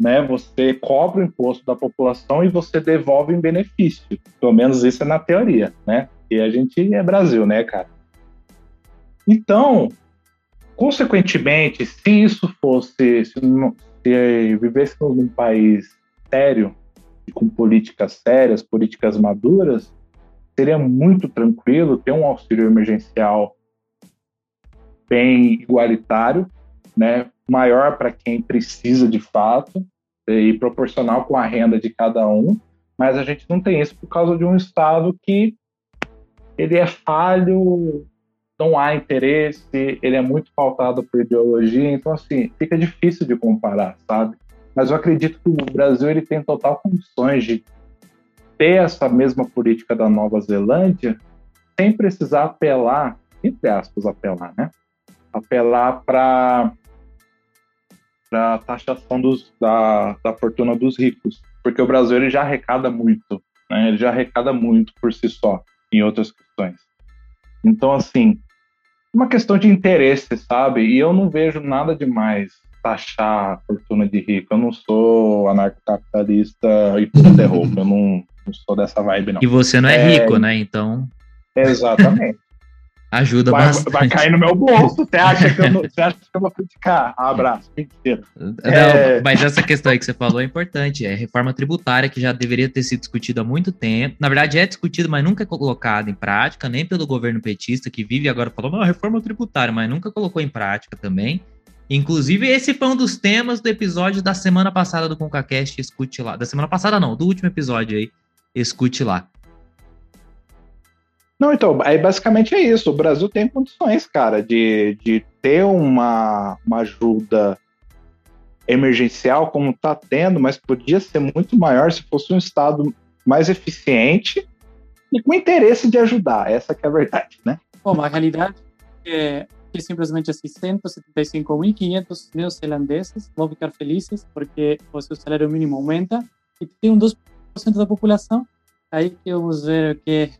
né? Você cobra o imposto da população e você devolve em benefício. Pelo menos isso é na teoria, né? E a gente é Brasil, né, cara? Então, consequentemente, se isso fosse, se, se vivêssemos num país sério, com políticas sérias, políticas maduras, seria muito tranquilo ter um auxílio emergencial bem igualitário, né, maior para quem precisa de fato e proporcional com a renda de cada um, mas a gente não tem isso por causa de um Estado que ele é falho, não há interesse, ele é muito pautado por ideologia, então assim, fica difícil de comparar, sabe? Mas eu acredito que o Brasil ele tem total condições de ter essa mesma política da Nova Zelândia sem precisar apelar, entre aspas, apelar, né? Apelar para para taxação dos, da, da fortuna dos ricos, porque o Brasil ele já arrecada muito, né? ele já arrecada muito por si só em outras questões. Então, assim, uma questão de interesse, sabe? E eu não vejo nada demais taxar a fortuna de rico. Eu não sou anarcocapitalista e tudo é roupa. Eu não, não, sou dessa vibe, não. E você não é, é rico, né? Então. Exatamente. Ajuda vai, bastante. Vai cair no meu bolso. Você acha que eu, não, você acha que eu vou criticar? Um abraço. Mentira. Não, é... mas essa questão aí que você falou é importante. É reforma tributária que já deveria ter sido discutida há muito tempo. Na verdade, é discutido, mas nunca é colocado em prática, nem pelo governo petista, que vive agora falando, não, reforma tributária, mas nunca colocou em prática também. Inclusive, esse foi um dos temas do episódio da semana passada do ConcaCast, escute lá. Da semana passada, não, do último episódio aí, escute lá. Não, então, aí basicamente é isso. O Brasil tem condições, cara, de, de ter uma, uma ajuda emergencial como está tendo, mas podia ser muito maior se fosse um Estado mais eficiente e com interesse de ajudar. Essa que é a verdade, né? Bom, a realidade é que simplesmente assim, 175.500 neozelandeses vão ficar felizes porque o seu salário mínimo aumenta e tem um 2% da população aí que vamos ver o que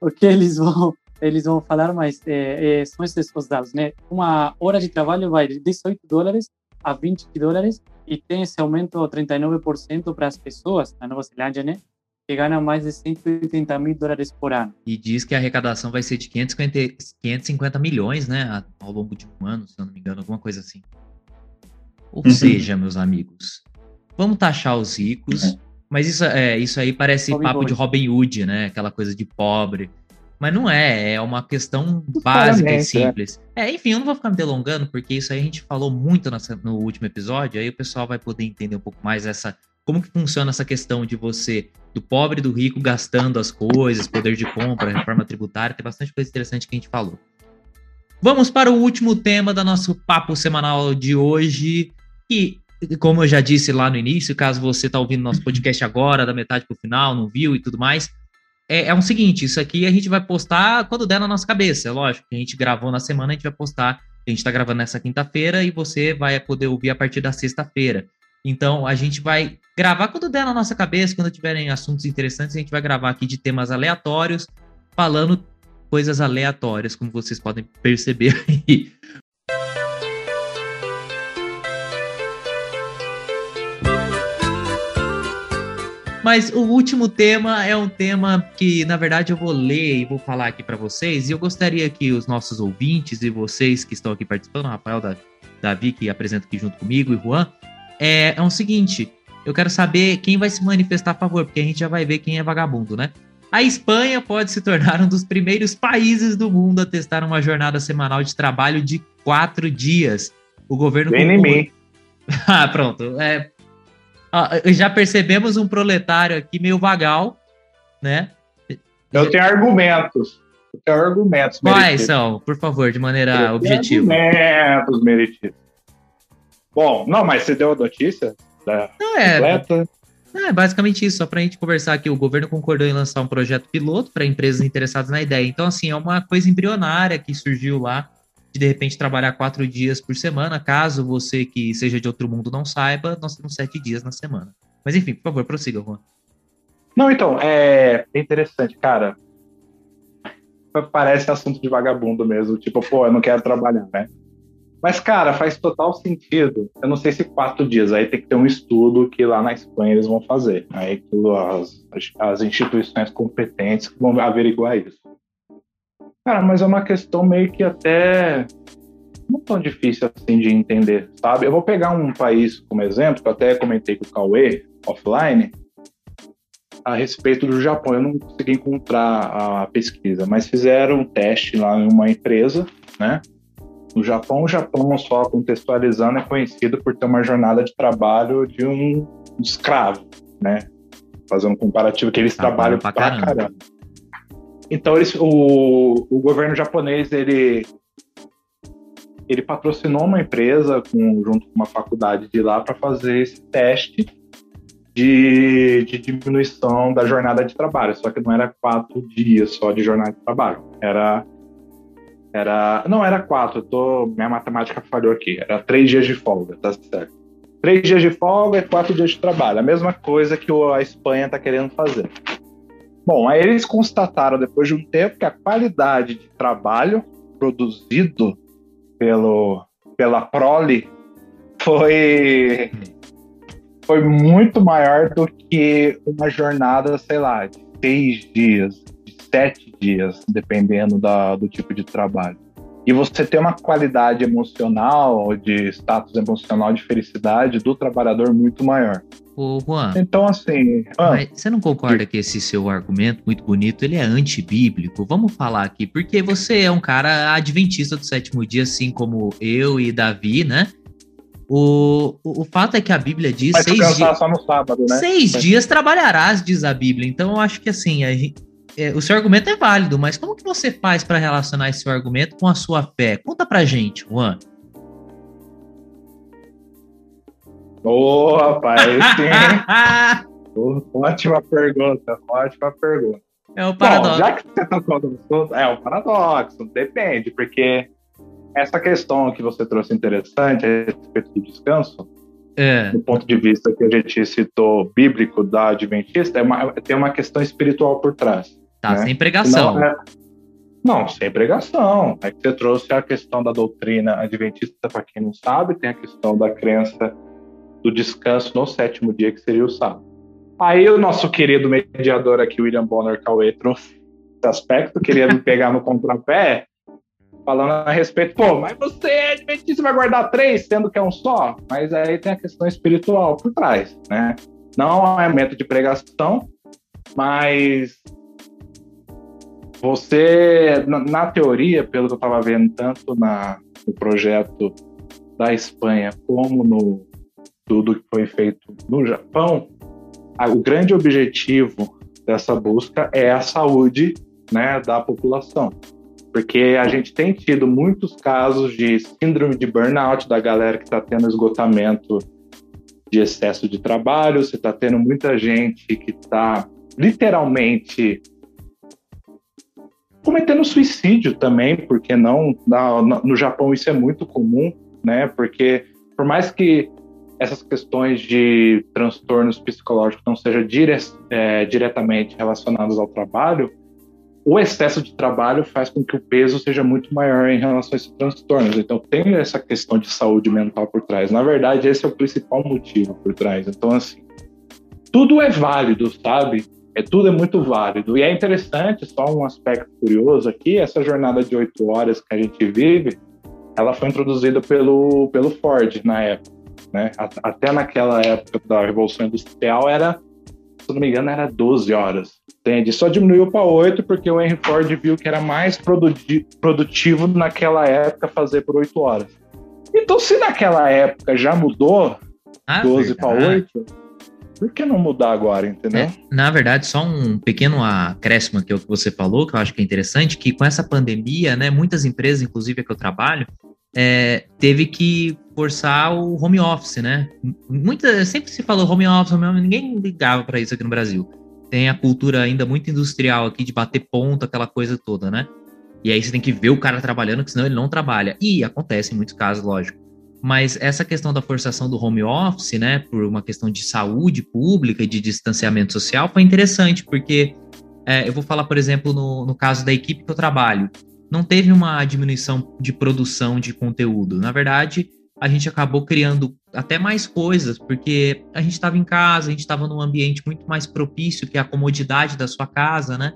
o que eles vão eles vão falar, mas é, é, são esses os dados, né? Uma hora de trabalho vai de 18 dólares a 20 dólares e tem esse aumento de 39% para as pessoas na Nova Zelândia, né? Que ganham mais de 180 mil dólares por ano. E diz que a arrecadação vai ser de 550, 550 milhões, né? Ao longo de um ano, se eu não me engano, alguma coisa assim. Ou uhum. seja, meus amigos, vamos taxar os ricos, é mas isso, é, isso aí parece Robin papo Hood. de Robin Hood, né? Aquela coisa de pobre. Mas não é, é uma questão básica e Claramente, é. simples. É. enfim, eu não vou ficar me delongando, porque isso aí a gente falou muito nessa- no último episódio, aí o pessoal vai poder entender um pouco mais essa. Como que funciona essa questão de você, do pobre e do rico, gastando as coisas, poder de compra, reforma tributária, tem bastante coisa interessante que a gente falou. Vamos para o último tema do nosso papo semanal de hoje, que, como eu já disse lá no início, caso você está ouvindo nosso podcast agora, da metade para o final, não viu e tudo mais, é, é o seguinte, isso aqui a gente vai postar quando der na nossa cabeça, é lógico, a gente gravou na semana, a gente vai postar, a gente está gravando nessa quinta-feira e você vai poder ouvir a partir da sexta-feira. Então, a gente vai gravar quando der na nossa cabeça, quando tiverem assuntos interessantes, a gente vai gravar aqui de temas aleatórios, falando coisas aleatórias, como vocês podem perceber aí. Mas o último tema é um tema que, na verdade, eu vou ler e vou falar aqui para vocês. E eu gostaria que os nossos ouvintes e vocês que estão aqui participando, Rafael, Da- Davi, que apresenta aqui junto comigo, e Juan, é, é o seguinte: eu quero saber quem vai se manifestar a favor, porque a gente já vai ver quem é vagabundo, né? A Espanha pode se tornar um dos primeiros países do mundo a testar uma jornada semanal de trabalho de quatro dias. O governo Vem em mim. ah, pronto. É, Ó, já percebemos um proletário aqui meio vagal, né? Eu tenho argumentos. Eu tenho argumentos. Quais são, por favor, de maneira Eu objetiva? Argumentos merecidos. Bom, não, mas você deu a notícia da Não, é, completa? é basicamente isso, só pra gente conversar aqui. O governo concordou em lançar um projeto piloto para empresas interessadas na ideia. Então, assim, é uma coisa embrionária que surgiu lá, de de repente trabalhar quatro dias por semana. Caso você que seja de outro mundo não saiba, nós temos sete dias na semana. Mas enfim, por favor, prossiga, Juan. Não, então, é interessante, cara. Parece assunto de vagabundo mesmo. Tipo, pô, eu não quero trabalhar, né? Mas, cara, faz total sentido. Eu não sei se quatro dias. Aí tem que ter um estudo que lá na Espanha eles vão fazer. Aí as, as instituições competentes vão averiguar isso. Cara, mas é uma questão meio que até não tão difícil assim de entender, sabe? Eu vou pegar um país como exemplo, que eu até comentei com o Cauê offline, a respeito do Japão. Eu não consegui encontrar a pesquisa, mas fizeram um teste lá em uma empresa, né? No Japão, o Japão, só contextualizando, é conhecido por ter uma jornada de trabalho de um escravo, né? Fazendo um comparativo que eles Trabalham trabalham pra pra caramba. caramba. Então, eles, o, o governo japonês, ele ele patrocinou uma empresa com, junto com uma faculdade de lá para fazer esse teste de, de diminuição da jornada de trabalho. Só que não era quatro dias só de jornada de trabalho. Era. era não, era quatro. Tô, minha matemática falhou aqui. Era três dias de folga, tá certo. Três dias de folga e quatro dias de trabalho. A mesma coisa que a Espanha está querendo fazer. Bom, aí eles constataram depois de um tempo que a qualidade de trabalho produzido pelo, pela prole foi, foi muito maior do que uma jornada, sei lá, de seis dias, de sete dias, dependendo da, do tipo de trabalho. E você ter uma qualidade emocional, de status emocional, de felicidade do trabalhador muito maior. Ô, Juan, Então, assim. ah, Mas você não concorda que esse seu argumento muito bonito, ele é antibíblico? Vamos falar aqui, porque você é um cara adventista do sétimo dia, assim como eu e Davi, né? O, o, o fato é que a Bíblia diz mas seis, dias, só no sábado, né? seis dias trabalharás, diz a Bíblia. Então eu acho que assim, a gente- é, o seu argumento é válido, mas como que você faz para relacionar esse seu argumento com a sua fé? Conta pra gente, Juan. Ô, rapaz, sim. Ótima pergunta, ótima pergunta. é o Bom, paradoxo. já que você tocou no assunto, é o paradoxo, depende, porque essa questão que você trouxe interessante a respeito do descanso, É, do ponto de vista que a gente citou bíblico da Adventista, é uma- tem uma questão espiritual por trás. Tá, né? sem pregação. Não, é- não, sem pregação. É que você trouxe a questão da doutrina adventista, para quem não sabe, tem a questão da crença do descanso no sétimo dia, que seria o sábado. Aí o nosso querido mediador aqui, William Bonner Cauê, trouxe esse aspecto, queria me pegar no contrapé, falando a respeito, pô, mas você é adventista, vai guardar três, sendo que é um só? Mas aí tem a questão espiritual por trás, né? Não é método de pregação, mas você, na, na teoria, pelo que eu estava vendo, tanto na, no projeto da Espanha como no tudo que foi feito no Japão, a, o grande objetivo dessa busca é a saúde né, da população. Porque a gente tem tido muitos casos de síndrome de burnout da galera que está tendo esgotamento de excesso de trabalho, você está tendo muita gente que está literalmente cometendo suicídio também, porque não no Japão isso é muito comum, né? Porque por mais que essas questões de transtornos psicológicos não sejam dire é, diretamente relacionadas ao trabalho, o excesso de trabalho faz com que o peso seja muito maior em relação a esses transtornos. Então, tem essa questão de saúde mental por trás. Na verdade, esse é o principal motivo por trás. Então, assim, tudo é válido, sabe? É, tudo é muito válido. E é interessante, só um aspecto curioso aqui, essa jornada de oito horas que a gente vive, ela foi introduzida pelo, pelo Ford na época. Né? Até naquela época da Revolução Industrial era, se não me engano, era 12 horas. Entende? Só diminuiu para 8 porque o Henry Ford viu que era mais produtivo naquela época fazer por 8 horas. Então, se naquela época já mudou ah, 12 para 8, por que não mudar agora, entendeu? É, na verdade, só um pequeno acréscimo que é o que você falou, que eu acho que é interessante, que com essa pandemia, né, muitas empresas, inclusive a que eu trabalho, é, teve que forçar o home office, né? Muita, sempre se falou home office, home office, ninguém ligava para isso aqui no Brasil tem a cultura ainda muito industrial aqui de bater ponto, aquela coisa toda, né? E aí você tem que ver o cara trabalhando, que senão ele não trabalha. E acontece em muitos casos, lógico. Mas essa questão da forçação do home office, né, por uma questão de saúde pública e de distanciamento social, foi interessante, porque é, eu vou falar, por exemplo, no, no caso da equipe que eu trabalho, não teve uma diminuição de produção de conteúdo. Na verdade, a gente acabou criando até mais coisas, porque a gente estava em casa, a gente estava num ambiente muito mais propício, que a comodidade da sua casa, né?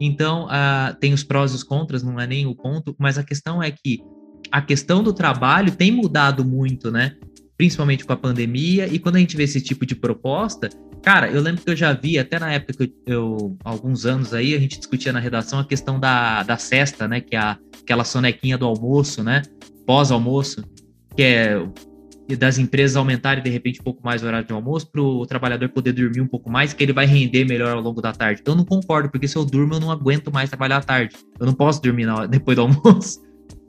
Então, uh, tem os prós e os contras, não é nem o ponto, mas a questão é que a questão do trabalho tem mudado muito, né? Principalmente com a pandemia, e quando a gente vê esse tipo de proposta, cara, eu lembro que eu já vi, até na época que eu, eu alguns anos aí, a gente discutia na redação a questão da, da cesta, né? Que é a, aquela sonequinha do almoço, né? Pós-almoço que é das empresas aumentarem de repente um pouco mais o horário de almoço para o trabalhador poder dormir um pouco mais, que ele vai render melhor ao longo da tarde. Então eu não concordo, porque se eu durmo eu não aguento mais trabalhar à tarde. Eu não posso dormir na, depois do almoço.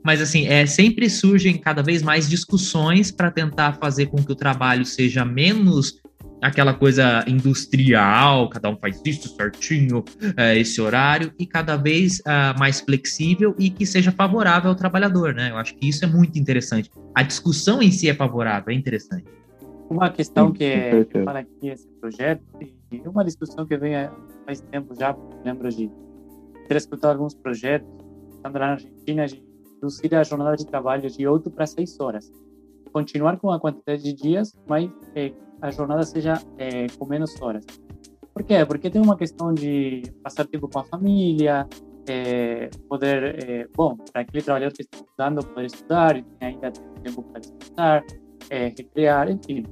Mas assim, é, sempre surgem cada vez mais discussões para tentar fazer com que o trabalho seja menos aquela coisa industrial, cada um faz isso certinho, é, esse horário, e cada vez uh, mais flexível e que seja favorável ao trabalhador, né? Eu acho que isso é muito interessante. A discussão em si é favorável, é interessante. Uma questão que é, fala aqui esse projeto, e uma discussão que vem há faz tempo já, lembro de ter escutado alguns projetos, estando lá na Argentina, de reduzir a jornada de trabalho de 8 para 6 horas. Continuar com a quantidade de dias, mas é, a jornada seja é, com menos horas. Por quê? Porque tem uma questão de passar tempo com a família, é, poder, bom, para aquele trabalhador que está estudando, poder estudar, e ainda tempo para descansar, recrear, enfim.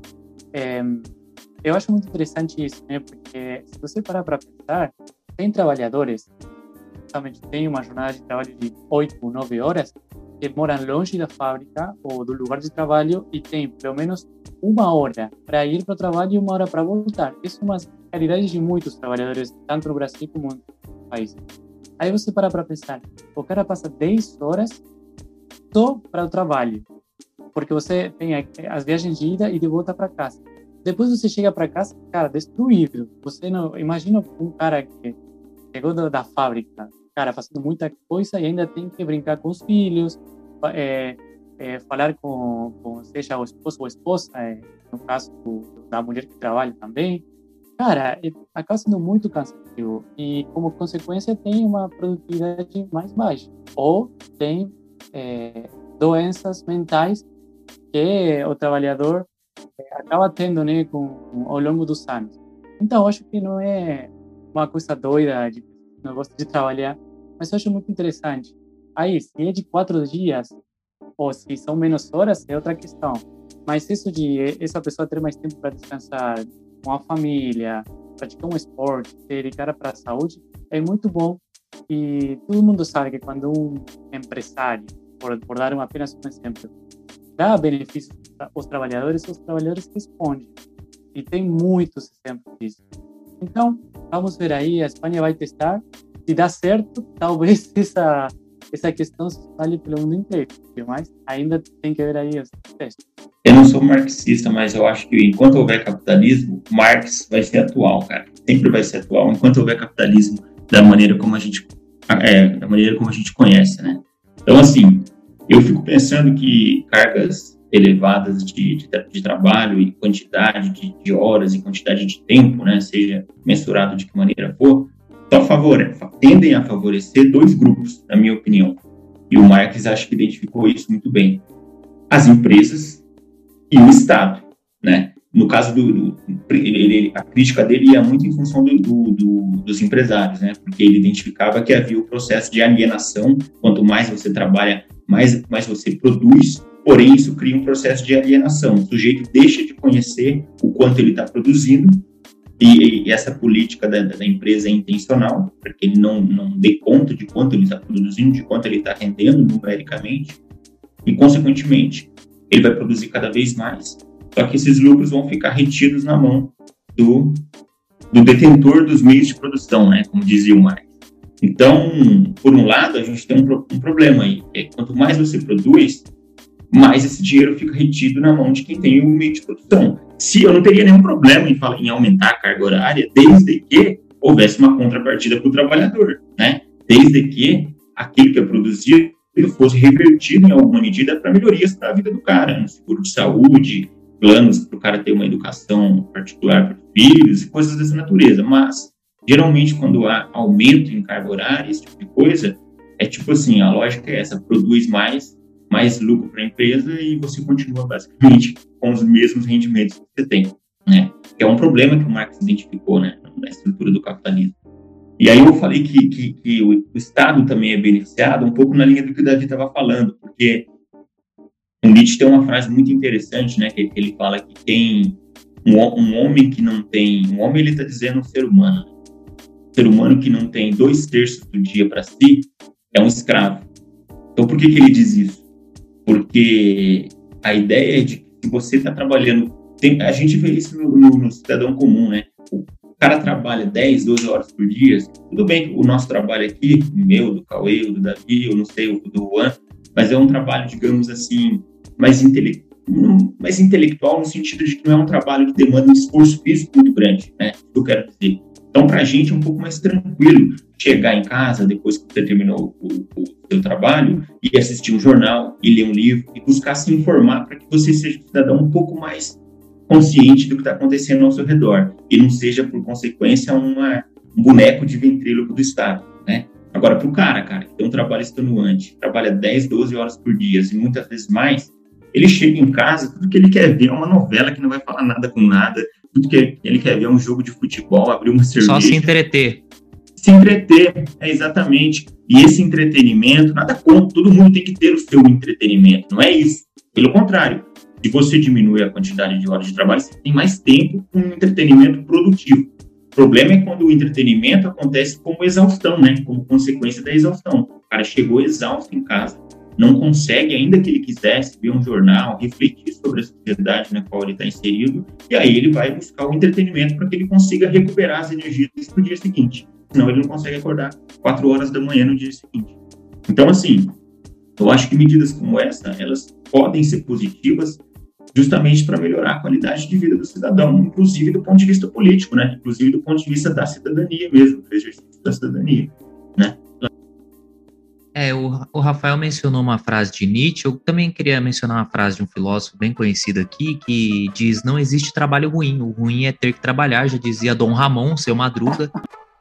Eu acho muito interessante isso, né? Porque se você parar para pensar, tem trabalhadores, realmente tem uma jornada de trabalho de 8 ou 9 horas, que moram longe da fábrica ou do lugar de trabalho e tem pelo menos uma hora para ir para o trabalho e uma hora para voltar. Isso é uma realidade de muitos trabalhadores, tanto no Brasil como em países. Aí você para para pensar, o cara passa 10 horas só para o trabalho, porque você tem as viagens de ida e de volta para casa. Depois você chega para casa, cara, destruído. Você não imagina um cara que chegou da fábrica, cara, fazendo muita coisa e ainda tem que brincar com os filhos, é, é, falar com, com, seja o esposo ou esposa, é, no caso da mulher que trabalha também. Cara, é, acaba sendo muito cansativo e, como consequência, tem uma produtividade mais baixa ou tem é, doenças mentais que o trabalhador é, acaba tendo né, com, ao longo dos anos. Então, acho que não é uma coisa doida de não gosta de trabalhar, mas eu acho muito interessante. Aí, se é de quatro dias, ou se são menos horas, é outra questão. Mas isso de essa pessoa ter mais tempo para descansar com a família, praticar um esporte, se dedicar para a saúde, é muito bom. E todo mundo sabe que quando um empresário, por, por dar apenas um exemplo, dá benefícios aos trabalhadores, os trabalhadores respondem. E tem muitos exemplos disso. Então, vamos ver aí, a Espanha vai testar. Se dá certo, talvez essa, essa questão se espalhe pelo mundo inteiro. Mas ainda tem que ver aí os testes. Eu não sou marxista, mas eu acho que enquanto houver capitalismo, Marx vai ser atual, cara. Sempre vai ser atual. Enquanto houver capitalismo da maneira como a gente é, da maneira como a gente conhece, né? Então, assim, eu fico pensando que cargas elevadas de, de, de trabalho e quantidade de, de, horas e quantidade de tempo, né, seja mensurado de que maneira for, só favore, tendem a favorecer dois grupos, na minha opinião. E o Marx acho que identificou isso muito bem. As empresas e o Estado, né? No caso do, do ele, a crítica dele ia muito em função do, do, dos empresários, né? Porque ele identificava que havia o processo de alienação. Quanto mais você trabalha, mais, mais você produz. Porém, isso cria um processo de alienação. O sujeito deixa de conhecer o quanto ele está produzindo e, e, essa política da, da, empresa é intencional, porque ele não, não dê conta de quanto ele está produzindo, de quanto ele está rendendo numericamente, e, consequentemente, ele vai produzir cada vez mais, só que esses lucros vão ficar retidos na mão do, do detentor dos meios de produção, né, como dizia o Marx. Então, por um lado, a gente tem um, um problema aí, é quanto mais você produz, mais esse dinheiro fica retido na mão de quem tem o meio de produção. Se eu não teria nenhum problema em, em aumentar a carga horária, desde que houvesse uma contrapartida para o trabalhador, né? Desde que aquilo que é produzido fosse revertido em alguma medida para melhorias para a vida do cara, no seguro de saúde, planos para o cara ter uma educação particular para os filhos coisas dessa natureza. Mas, geralmente, quando há aumento em carga horária, esse tipo de coisa, é tipo assim, a lógica é essa, produz mais, mais lucro para a empresa e você continua basicamente com os mesmos rendimentos que você tem, né? Que é um problema que o Marx identificou, né, na estrutura do capitalismo. E aí eu falei que, que, que o, Estado também é beneficiado, um pouco na linha do que o Davi estava falando, porque o Nietzsche tem uma frase muito interessante, né, que, que ele fala que tem um, um, homem que não tem, um homem ele está dizendo um ser humano, né? um ser humano que não tem dois terços do dia para si é um escravo. Então por que que ele diz isso? Porque a ideia é de que você está trabalhando, tem, a gente vê isso no, no, no cidadão comum, né? O, cara trabalha 10, 12 horas por dia, tudo bem que o nosso trabalho aqui, meu, do Cauê, do Davi, eu não sei, o do Juan, mas é um trabalho, digamos assim, mais, mais intelectual, no sentido de que não é um trabalho que demanda um esforço físico muito grande, né? Eu quero dizer. Então, para a gente é um pouco mais tranquilo chegar em casa depois que você terminou o, o, seu trabalho e assistir um jornal, e ler um livro, e buscar se informar para que você seja um cidadão um pouco mais consciente do que está acontecendo ao seu redor e não seja, por consequência, uma, um boneco de ventríloco do Estado, né? Agora, para o cara, cara, que tem um trabalho extenuante, trabalha 10, 12 horas por dia e muitas vezes mais, ele chega em casa, tudo que ele quer ver é uma novela que não vai falar nada com nada, tudo que ele quer ver é um jogo de futebol, abrir uma cerveja. Só se entreter. Se entreter, é exatamente. E esse entretenimento, nada contra, todo mundo tem que ter o seu entretenimento, não é isso. Pelo contrário, se você diminui a quantidade de horas de trabalho, você tem mais tempo com um entretenimento produtivo. O problema é quando o entretenimento acontece como exaustão, né? Como consequência da exaustão. O cara chegou exausto em casa, não consegue, ainda que ele quisesse, ver um jornal, refletir sobre a sociedade na qual ele está inserido, e aí ele vai buscar o entretenimento para que ele consiga recuperar as energias para o dia seguinte. Senão ele não consegue acordar quatro horas da manhã no dia seguinte. Então, assim, eu acho que medidas como essa, elas podem ser positivas justamente para melhorar a qualidade de vida do cidadão, inclusive do ponto de vista político, né? Inclusive do ponto de vista da cidadania mesmo, do exercício da cidadania, né? É, o, o, Rafael mencionou uma frase de Nietzsche, eu também queria mencionar uma frase de um filósofo bem conhecido aqui, que diz, não existe trabalho ruim, o ruim é ter que trabalhar, já dizia Dom Ramon, seu Madruga,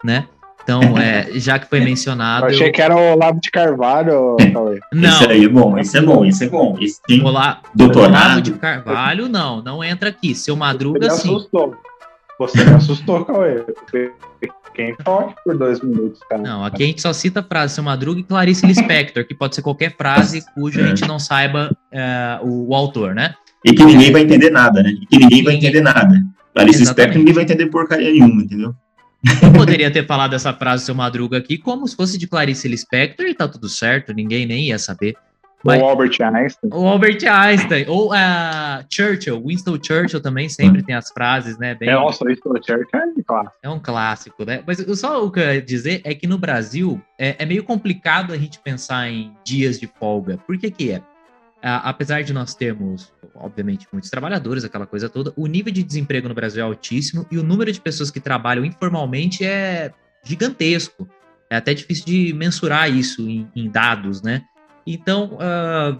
né? Então, é, já que foi mencionado. Eu achei que era o Olavo de Carvalho, Cauê. Não. Isso aí é bom, isso é bom, isso é bom. Isso tem Olá, Olavo de Carvalho, não, não entra aqui. Seu Madruga, Você sim. Me assustou. Você me assustou, Cauê. Quem toque por dois minutos, cara. Não, aqui a gente só cita a frase Seu Madruga e Clarice Lispector, que pode ser qualquer frase cuja a gente não saiba é, o, o, autor, né? E que ninguém vai entender nada, né? E que ninguém vai entender nada. Clarice Lispector ninguém vai entender porcaria nenhuma, entendeu? Eu poderia ter falado essa frase do seu Madruga aqui como se fosse de Clarice Lispector e tá tudo certo, ninguém nem ia saber. Mas, o Albert Einstein. O Albert Einstein. Ou uh, Churchill. Winston Churchill também sempre tem as frases, né? Bem... É, nossa, Winston Churchill é um clássico. É um clássico, né? Mas só o que eu ia dizer é que no Brasil é, é meio complicado a gente pensar em dias de folga. Por que que é? Apesar de nós termos, obviamente, muitos trabalhadores, aquela coisa toda, o nível de desemprego no Brasil é altíssimo e o número de pessoas que trabalham informalmente é gigantesco. É até difícil de mensurar isso em, em dados, né? Então, uh,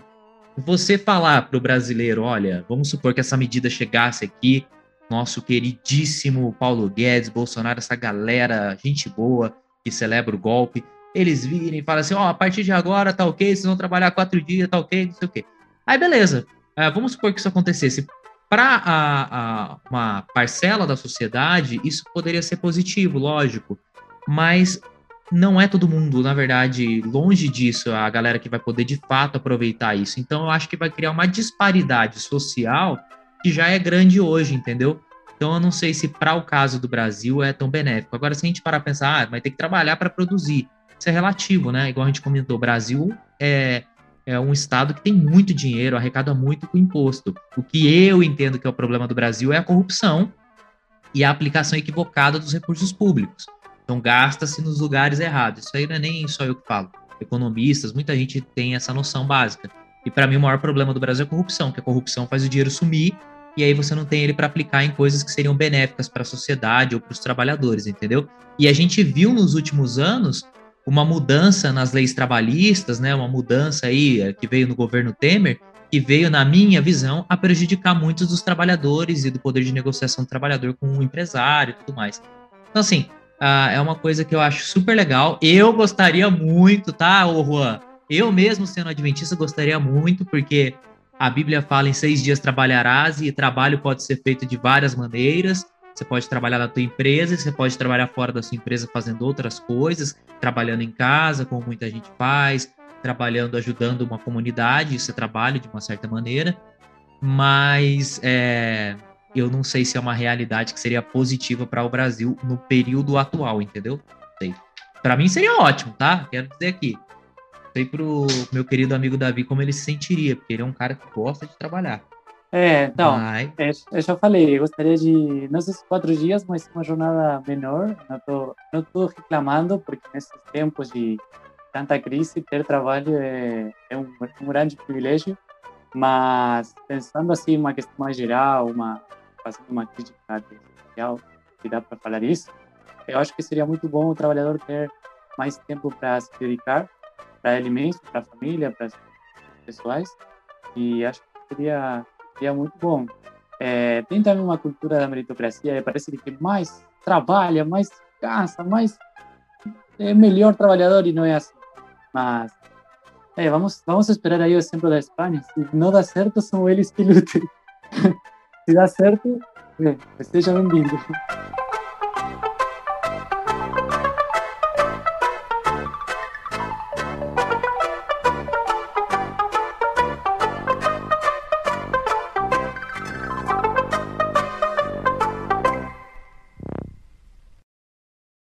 você falar para o brasileiro, olha, vamos supor que essa medida chegasse aqui, nosso queridíssimo Paulo Guedes, Bolsonaro, essa galera, gente boa, que celebra o golpe, eles virem e falam assim, ó, oh, a partir de agora tá ok, vocês vão trabalhar quatro dias, tá ok, não sei o quê. Aí, beleza. Uh, vamos supor que isso acontecesse. Para uma parcela da sociedade, isso poderia ser positivo, lógico. Mas não é todo mundo, na verdade, longe disso, a galera que vai poder de fato aproveitar isso. Então, eu acho que vai criar uma disparidade social que já é grande hoje, entendeu? Então, eu não sei se para o caso do Brasil é tão benéfico. Agora, se a gente parar a pensar, ah, vai ter que trabalhar para produzir. Isso é relativo, né? Igual a gente comentou, o Brasil é, é um estado que tem muito dinheiro, arrecada muito com imposto. O que eu entendo que é o problema do Brasil é a corrupção e a aplicação equivocada dos recursos públicos. Então gasta-se nos lugares errados. Isso aí não é nem só eu que falo. Economistas, muita gente tem essa noção básica. E para mim o maior problema do Brasil é a corrupção, que a corrupção faz o dinheiro sumir e aí você não tem ele para aplicar em coisas que seriam benéficas para a sociedade ou para os trabalhadores, entendeu? E a gente viu nos últimos anos uma mudança nas leis trabalhistas, né? Uma mudança aí eh, que veio no governo Temer, que veio, na minha visão, a prejudicar muitos dos trabalhadores e do poder de negociação do trabalhador com o empresário e tudo mais. Então, assim, Uh, é uma coisa que eu acho super legal. Eu gostaria muito, tá, ô Juan? Eu mesmo, sendo adventista, gostaria muito, porque a Bíblia fala em seis dias trabalharás e trabalho pode ser feito de várias maneiras. Você pode trabalhar na tua empresa, você pode trabalhar fora da sua empresa fazendo outras coisas, trabalhando em casa, como muita gente faz, trabalhando, ajudando uma comunidade, isso é trabalho de uma certa maneira. Mas é, eu não sei se é uma realidade que seria positiva para o Brasil no período atual, entendeu? Para mim seria ótimo, tá? Quero dizer aqui. Sei pro meu querido amigo Davi como ele se sentiria, porque ele é um cara que gosta de trabalhar. É, então, mas... é, eu já falei, eu gostaria de, não sei se quatro dias, mas uma jornada menor. Não tô, não tô reclamando, porque nesses tempos de tanta crise, ter trabalho é, é um, um grande privilégio. Mas pensando assim, uma questão mais geral, uma fazendo uma crítica social, que dá para falar isso, eu acho que seria muito bom o trabalhador ter mais tempo para se dedicar para ele mesmo, para a família, para as pessoais, e acho que seria, seria muito bom. É, tem também uma cultura da meritocracia, parece que mais trabalha, mais cansa, mais é melhor trabalhador e não é assim. Mas é, vamos, vamos esperar aí o exemplo da Espanha. Se não dá certo, são eles que lutem. Se dá certo, seja bem-vindo.